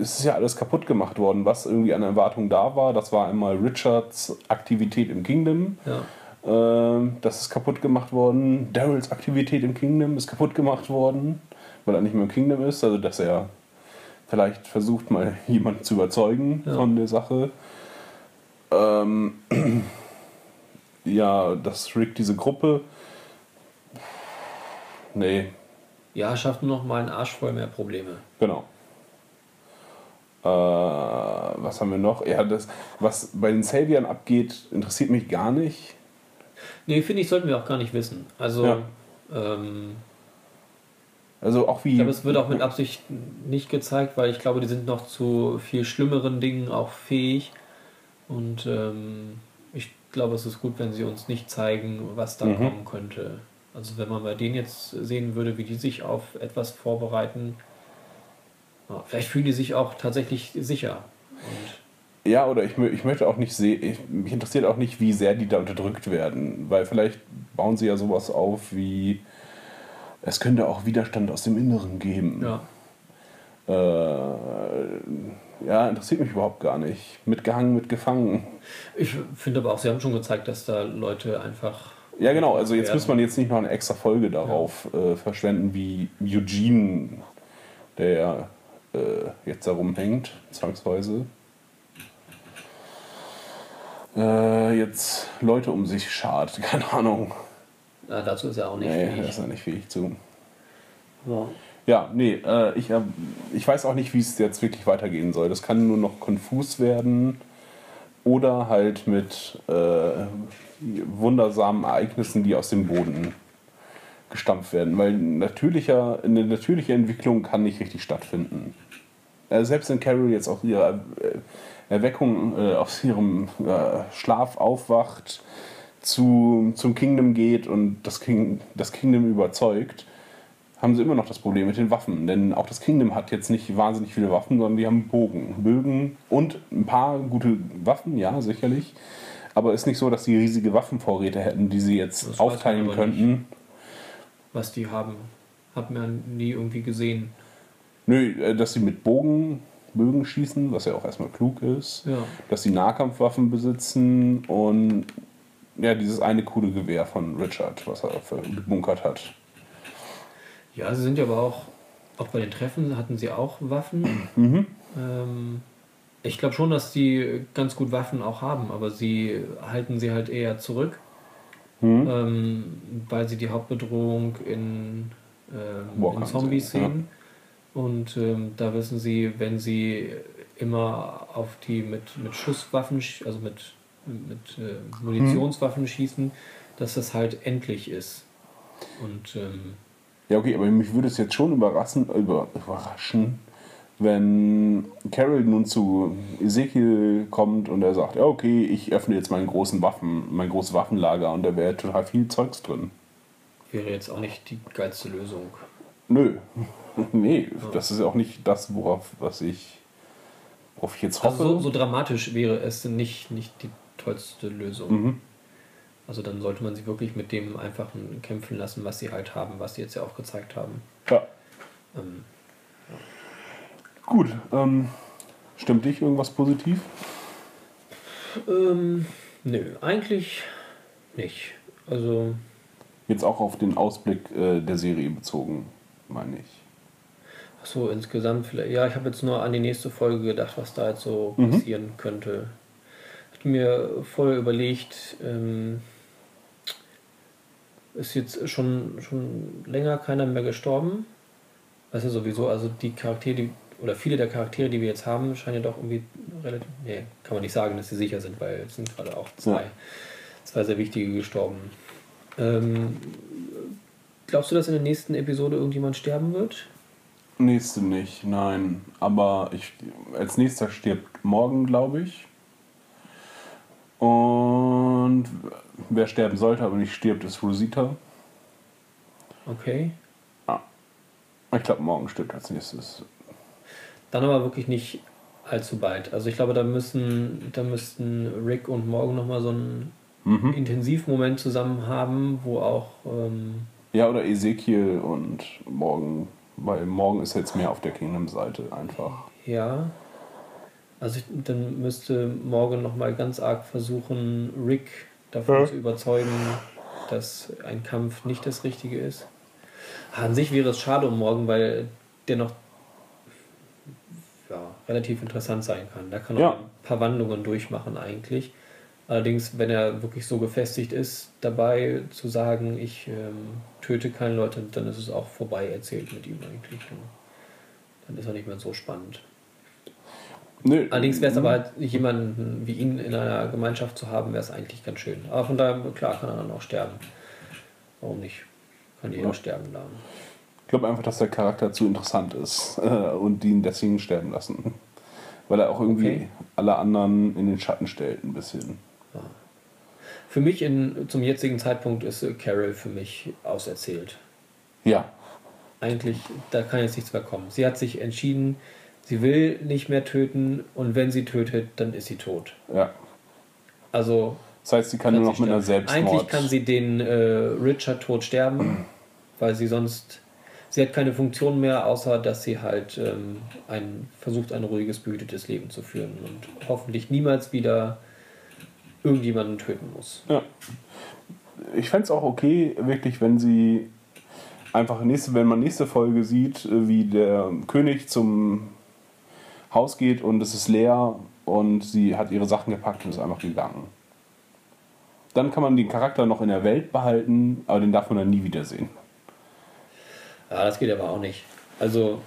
Es ist ja alles kaputt gemacht worden, was irgendwie an Erwartung da war. Das war einmal Richards Aktivität im Kingdom. Ja. Ähm, das ist kaputt gemacht worden. Daryls Aktivität im Kingdom ist kaputt gemacht worden, weil er nicht mehr im Kingdom ist. Also, dass er vielleicht versucht, mal jemanden zu überzeugen Ja. von der Sache. Ähm, ja, dass Rick diese Gruppe. Nee, Ja, schafft nur noch mal einen Arsch voll mehr Probleme. Genau. Äh, was haben wir noch? Ja, das, was bei den Saviern abgeht, interessiert mich gar nicht. Nee, finde ich, sollten wir auch gar nicht wissen. Also, Ja. ähm, Also auch wie. ich glaube, es wird auch mit Absicht nicht gezeigt, weil ich glaube, die sind noch zu viel schlimmeren Dingen auch fähig. Und ähm, ich glaube, es ist gut, wenn sie uns nicht zeigen, was da Mhm. kommen könnte. Also wenn man bei denen jetzt sehen würde, wie die sich auf etwas vorbereiten, ja, vielleicht fühlen die sich auch tatsächlich sicher. Und ja, oder ich, ich möchte auch nicht sehen, ich, mich interessiert auch nicht, wie sehr die da unterdrückt werden. Weil vielleicht bauen sie ja sowas auf wie. Es könnte auch Widerstand aus dem Inneren geben. ja, Äh, ja, interessiert mich überhaupt gar nicht. Mitgehangen, mitgefangen. ich finde aber auch, sie haben schon gezeigt, dass da Leute einfach Ja, genau. Also jetzt muss man jetzt nicht noch eine extra Folge darauf äh, verschwenden, wie Eugene, der äh, jetzt da rumhängt, zwangsweise. Äh, jetzt Leute um sich schart. Keine Ahnung. Ja, dazu ist er auch nicht Nee, fähig. er ist ja nicht fähig zu. Ja. Ja, nee, äh, ich, äh, ich weiß auch nicht, wie es jetzt wirklich weitergehen soll. Das kann nur noch konfus werden oder halt mit äh, wundersamen Ereignissen, die aus dem Boden gestampft werden. Weil natürlicher, eine natürliche Entwicklung kann nicht richtig stattfinden. Äh, selbst wenn Carol jetzt aus ihrer äh, Erweckung, äh, aus ihrem äh, Schlaf aufwacht, zu, zum Kingdom geht und das, King, das Kingdom überzeugt, haben sie immer noch das Problem mit den Waffen. Denn auch das Kingdom hat jetzt nicht wahnsinnig viele Waffen, sondern die haben Bogen. Bögen und ein paar gute Waffen, ja, sicherlich. Aber ist nicht so, dass sie riesige Waffenvorräte hätten, die sie jetzt Das aufteilen könnten. Was die haben, hat man nie irgendwie gesehen. Nö, äh, dass sie mit Bogen Bögenschießen, was ja auch erstmal klug ist. Ja. Dass sie Nahkampfwaffen besitzen und ja, dieses eine coole Gewehr von Richard, was er gebunkert hat. Ja, sie sind ja aber auch, auch bei den Treffen hatten sie auch Waffen. Ähm, ich glaube schon, dass die ganz gut Waffen auch haben, aber sie halten sie halt eher zurück, ähm, weil sie die Hauptbedrohung in, ähm, in Zombies sehen, ja. Und ähm, da wissen sie, wenn sie immer auf die mit, mit Schusswaffen, sch- also mit, mit äh, Munitionswaffen schießen, dass das halt endlich ist. Und ähm, Ja, okay, aber mich würde es jetzt schon überraschen, über, überraschen, wenn Carol nun zu Ezekiel kommt und er sagt, ja okay, ich öffne jetzt meinen großen Waffen, mein großes Waffenlager und da wäre total viel Zeugs drin. wäre jetzt auch nicht die geilste Lösung. Nö. nee, das ist auch nicht das, worauf was ich, worauf ich jetzt hoffe. Also so, so dramatisch wäre es nicht, nicht die tollste Lösung. Mhm. Also dann sollte man sie wirklich mit dem einfachen kämpfen lassen, was sie halt haben, was sie jetzt ja auch gezeigt haben. Ja. Ähm, Gut, ähm, stimmt dich irgendwas positiv? ähm, nö, eigentlich nicht. Also, Jetzt auch auf den Ausblick äh, der Serie bezogen, meine ich. ach so insgesamt vielleicht. Ja, ich habe jetzt nur an die nächste Folge gedacht, was da jetzt so Mhm. passieren könnte. Ich habe mir vorher überlegt, ähm, ist jetzt schon, schon länger keiner mehr gestorben. Das ist ja sowieso, also die Charaktere, die, oder viele der Charaktere, die wir jetzt haben, scheinen ja doch irgendwie relativ. Nee, kann man nicht sagen, dass sie sicher sind, weil es sind gerade auch zwei, Ja. zwei sehr wichtige gestorben. Ähm, glaubst du, dass in der nächsten Episode irgendjemand sterben wird? Nächste nicht, nein. Aber ich, als nächster stirbt morgen, glaube ich. Und wer sterben sollte, aber nicht stirbt, ist Rosita. Okay. Ich glaube, morgen stirbt als nächstes. Dann aber wirklich nicht allzu bald. Also ich glaube, da müssen, da müssten Rick und Morgan nochmal so einen Mhm. Intensivmoment zusammen haben, wo auch ähm, Ja, oder Ezekiel und morgen, weil morgen ist jetzt mehr auf der Kingdom-Seite einfach. Ja. Also ich, dann müsste Morgan nochmal ganz arg versuchen, Rick davon Ja. zu überzeugen, dass ein Kampf nicht das Richtige ist. An sich wäre es schade um Morgan, weil der noch ja, relativ interessant sein kann. Da kann er Ja. ein paar Wandlungen durchmachen eigentlich. Allerdings, wenn er wirklich so gefestigt ist, dabei zu sagen, ich ähm, töte keine Leute, dann ist es auch vorbei erzählt mit ihm eigentlich. Dann ist er nicht mehr so spannend. Nö, Allerdings wäre es aber halt jemanden wie ihn in einer Gemeinschaft zu haben, wäre es eigentlich ganz schön. Aber von daher, klar, kann er dann auch sterben. Warum nicht? Kann jeder Ja. sterben lassen. Ich glaube einfach, dass der Charakter zu interessant ist äh, und die ihn deswegen sterben lassen. Weil er auch irgendwie Okay. alle anderen in den Schatten stellt, ein bisschen. Für mich in, zum jetzigen Zeitpunkt ist äh, Carol für mich auserzählt. Ja, Eigentlich, da kann jetzt nichts mehr kommen. Sie hat sich entschieden, sie will nicht mehr töten und wenn sie tötet, dann ist sie tot. ja. Also Das heißt, sie kann nur noch mit einer. Selbstmord. Eigentlich kann sie den äh, Richard tot sterben, weil sie sonst. Sie hat keine Funktion mehr, außer dass sie halt ähm, ein, versucht, ein ruhiges, behütetes Leben zu führen und hoffentlich niemals wieder irgendjemanden töten muss. Ja. Ich fände es auch okay, wirklich, wenn sie einfach nächste, wenn man nächste Folge sieht, äh, wie der König zum Haus geht und es ist leer und sie hat ihre Sachen gepackt und ist einfach gegangen. Dann kann man den Charakter noch in der Welt behalten, aber den darf man dann nie wiedersehen. Ja, das geht aber auch nicht. Also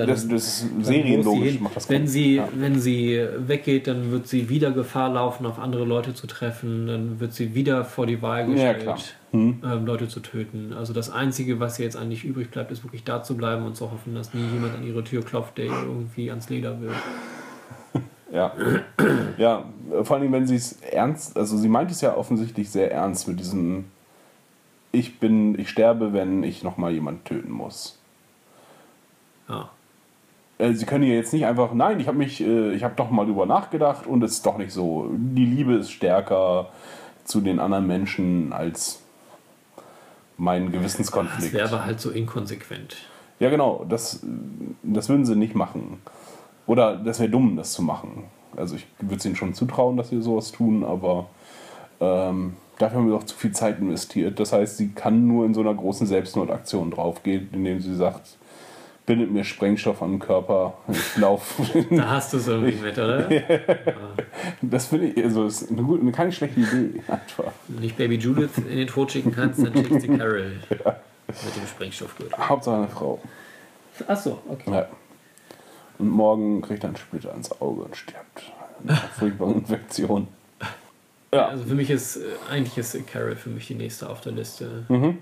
dann, Das, das ist serienlogisch. macht das wenn sie, ja. wenn sie weggeht, dann wird sie wieder Gefahr laufen, auf andere Leute zu treffen. Dann wird sie wieder vor die Wahl Ja, gestellt. Hm. ähm, Leute zu töten. Also das Einzige, was ihr jetzt eigentlich übrig bleibt, ist wirklich da zu bleiben und zu hoffen, dass nie jemand an ihre Tür klopft, der ihr irgendwie ans Leder will. Ja. ja, vor allem, wenn sie es ernst, also sie meint es ja offensichtlich sehr ernst mit diesem ich bin, ich sterbe, wenn ich nochmal jemanden töten muss. Ja. Äh, Sie können ja jetzt nicht einfach, nein, ich habe mich, äh, ich habe doch mal drüber nachgedacht und es ist doch nicht so. Die Liebe ist stärker zu den anderen Menschen als mein Das Gewissenskonflikt. wäre aber halt so inkonsequent. Ja, genau, das, das würden sie nicht machen. Oder das wäre dumm, das zu machen. Also ich würde es ihnen schon zutrauen, dass sie sowas tun, aber ähm, dafür haben wir doch zu viel Zeit investiert. Das heißt, sie kann nur in so einer großen Selbstmordaktion draufgehen, indem sie sagt, bindet mir Sprengstoff an den Körper, ich laufe. Da hast du es irgendwie mit, oder? das finde ich, also ist eine, gute, eine keine schlechte Idee. Einfach. Wenn du nicht Baby Judith in den Tod schicken kannst, dann schickst du Carol mit dem Sprengstoffgürtel. Hauptsache eine Frau. Ach so, okay. Ja. Und morgen kriegt er einen Splitter ins Auge und stirbt. Eine furchtbare Infektion. Ja. Also für mich ist, äh, eigentlich ist Carol für mich die nächste auf der Liste. Mhm.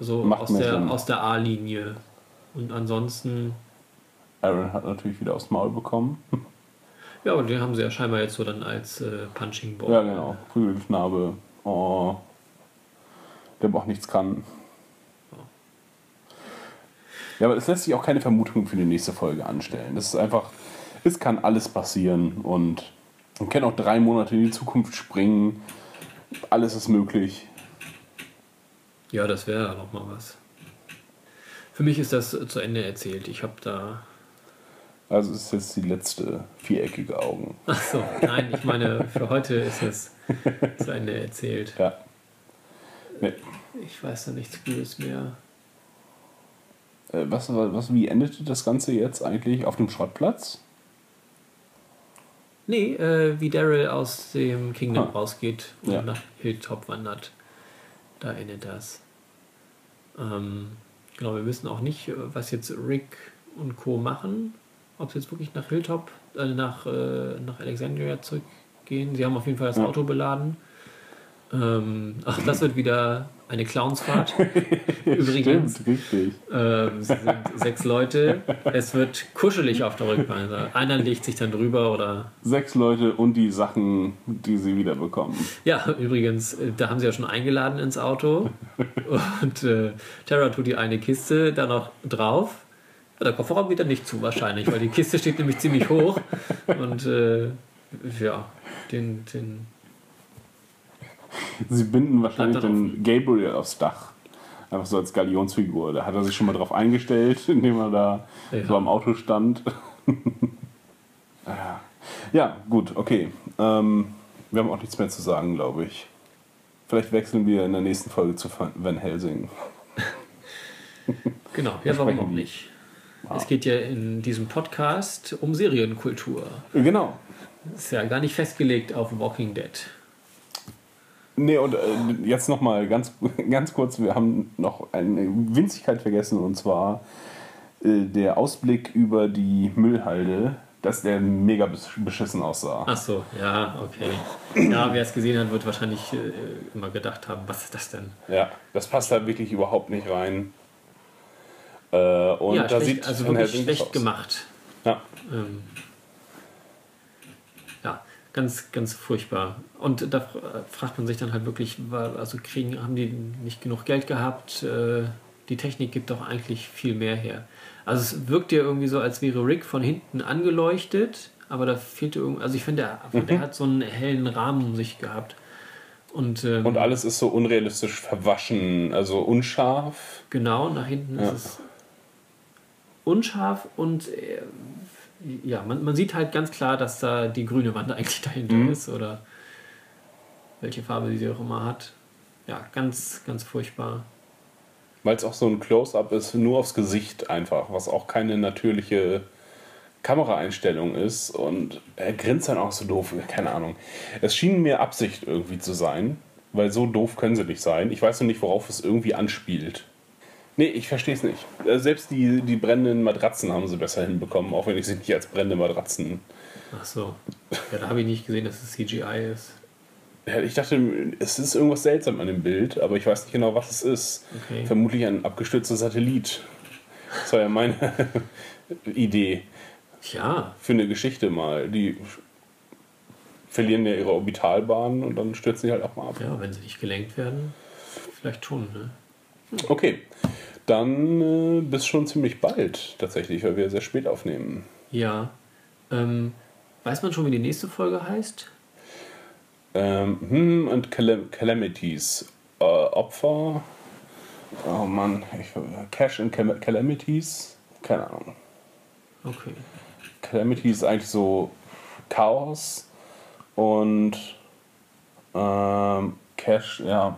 So Macht aus der, aus der A-Linie. Und ansonsten, Aaron hat natürlich wieder aufs Maul bekommen. ja, aber den haben sie ja scheinbar jetzt so dann als äh, Punching Ball. Ja, genau. Prügelknabe. Oh. Der aber auch nichts kann. Ja, aber es lässt sich auch keine Vermutung für die nächste Folge anstellen. Das ist einfach, es kann alles passieren und man kann auch drei Monate in die Zukunft springen. Alles ist möglich. Ja, das wäre ja noch mal was. Für mich ist das äh, zu Ende erzählt. Ich habe da. Also es ist jetzt die letzte viereckige Augen. Ach so, nein, ich meine, für heute ist es zu Ende erzählt. Ja. Nee. Ich weiß da nichts Gutes mehr. Äh, Was, was, wie endete das Ganze jetzt eigentlich auf dem Schrottplatz? Nee, äh, wie Daryl aus dem Kingdom Ah. rausgeht und Ja. nach Hilltop wandert. Da endet das. Ähm, genau, wir wissen auch nicht, äh, was jetzt Rick und Co. machen. Ob sie jetzt wirklich nach Hilltop, äh, nach, äh, nach Alexandria zurückgehen. Sie haben auf jeden Fall das Ja. Auto beladen. Ähm, ach, das wird wieder eine Clownsfahrt. Übrigens, Stimmt, richtig. ähm, es sind sechs Leute. Es wird kuschelig auf der Rückbahn. Also einer legt sich dann drüber oder Sechs Leute und die Sachen, die sie wiederbekommen. Ja, übrigens, äh, da haben sie ja schon eingeladen ins Auto. Und äh, Tara tut die eine Kiste da noch drauf. Ja, der Kofferraum geht dann nicht zu wahrscheinlich, weil die Kiste steht nämlich ziemlich hoch. Und äh, ja, den, den. Sie binden wahrscheinlich den Gabriel aufs Dach. Einfach so als Galionsfigur. Da hat er sich schon mal drauf eingestellt, indem er da Ja. so am Auto stand. ja. gut, okay. Ähm, wir haben auch nichts mehr zu sagen, glaube ich. Vielleicht wechseln wir in der nächsten Folge zu Van Helsing. Genau, ja, warum auch nicht? Es geht ja in diesem Podcast um Serienkultur. Genau. Ist ja gar nicht festgelegt auf Walking Dead. Nee, und äh, jetzt nochmal ganz, ganz kurz, wir haben noch eine Winzigkeit vergessen und zwar äh, der Ausblick über die Müllhalde, dass der mega besch- beschissen aussah. Ach so, ja, okay. Ja, wer es gesehen hat, wird wahrscheinlich äh, immer gedacht haben, was ist das denn? Ja, das passt da wirklich überhaupt nicht rein. Äh, und ja, da schlecht, sieht also wirklich schlecht aus. gemacht. Ja. Ähm, ja, ganz, ganz furchtbar. Und da fra- fragt man sich dann halt wirklich, also kriegen, haben die nicht genug Geld gehabt? Äh, die Technik gibt doch eigentlich viel mehr her. Also es wirkt ja irgendwie so, als wäre Rick von hinten angeleuchtet, aber da fehlte irgendwie, also ich finde, der, Mhm. der hat so einen hellen Rahmen um sich gehabt. Und, ähm, Und alles ist so unrealistisch verwaschen, also unscharf. Genau, nach hinten Ja. ist es unscharf und äh, ja, man, man sieht halt ganz klar, dass da die grüne Wand eigentlich dahinter Mhm. ist oder welche Farbe sie auch immer hat. Ja, ganz, ganz furchtbar. Weil es auch so ein Close-up ist, nur aufs Gesicht einfach, was auch keine natürliche Kameraeinstellung ist. Und er grinst dann auch so doof, keine Ahnung. Es schien mir Absicht irgendwie zu sein, weil so doof können sie nicht sein. Ich weiß noch nicht, worauf es irgendwie anspielt. Nee, ich verstehe es nicht. Äh, Selbst die, die brennenden Matratzen haben sie besser hinbekommen, auch wenn ich sie nicht als brennende Matratzen. Ach so. Ja, da habe ich nicht gesehen, dass es CGI ist. Ja, Ich dachte, es ist irgendwas seltsam an dem Bild, aber ich weiß nicht genau, was es ist. Okay. Vermutlich ein abgestürzter Satellit. Das war ja meine Idee Ja, für eine Geschichte mal. Die verlieren ja ihre Orbitalbahn und dann stürzen sie halt auch mal ab. ja, wenn sie nicht gelenkt werden, vielleicht schon, ne? Okay, dann äh, bis schon ziemlich bald tatsächlich, weil wir sehr spät aufnehmen. Ja. Ähm, weiß man schon, wie die nächste Folge heißt? Ähm, hm, und Calam Calamities. Äh, Opfer. Oh Mann, ich, Cash and Cam Calamities. Keine Ahnung. Okay. Calamity ist eigentlich so Chaos und ähm, Cash, ja,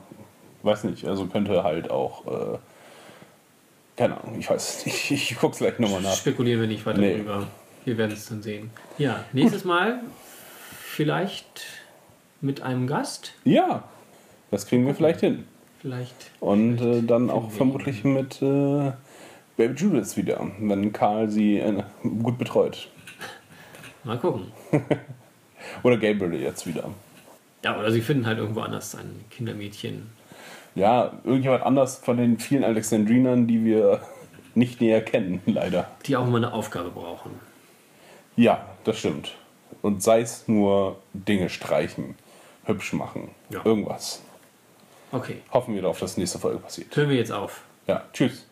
weiß nicht, also könnte halt auch, äh, keine Ahnung, ich weiß es nicht, ich guck's gleich nochmal nach. Spekulieren wir nicht weiter Nee. drüber. Wir werden es dann sehen. Ja, nächstes Mal vielleicht mit einem Gast. Ja, das kriegen wir vielleicht hin. Vielleicht. Und äh, dann auch vermutlich mit äh, Baby Judith wieder, wenn Karl sie äh, gut betreut. Mal gucken. Oder Gabriel jetzt wieder. Ja, oder sie finden halt irgendwo anders ein Kindermädchen. Ja, irgendjemand anders von den vielen Alexandrinern, die wir nicht näher kennen, leider. Die auch immer eine Aufgabe brauchen. Ja, das stimmt. Und sei es nur Dinge streichen, hübsch machen, Ja. irgendwas. Okay, Hoffen wir darauf, dass nächste Folge passiert. hören wir jetzt auf. Ja, tschüss.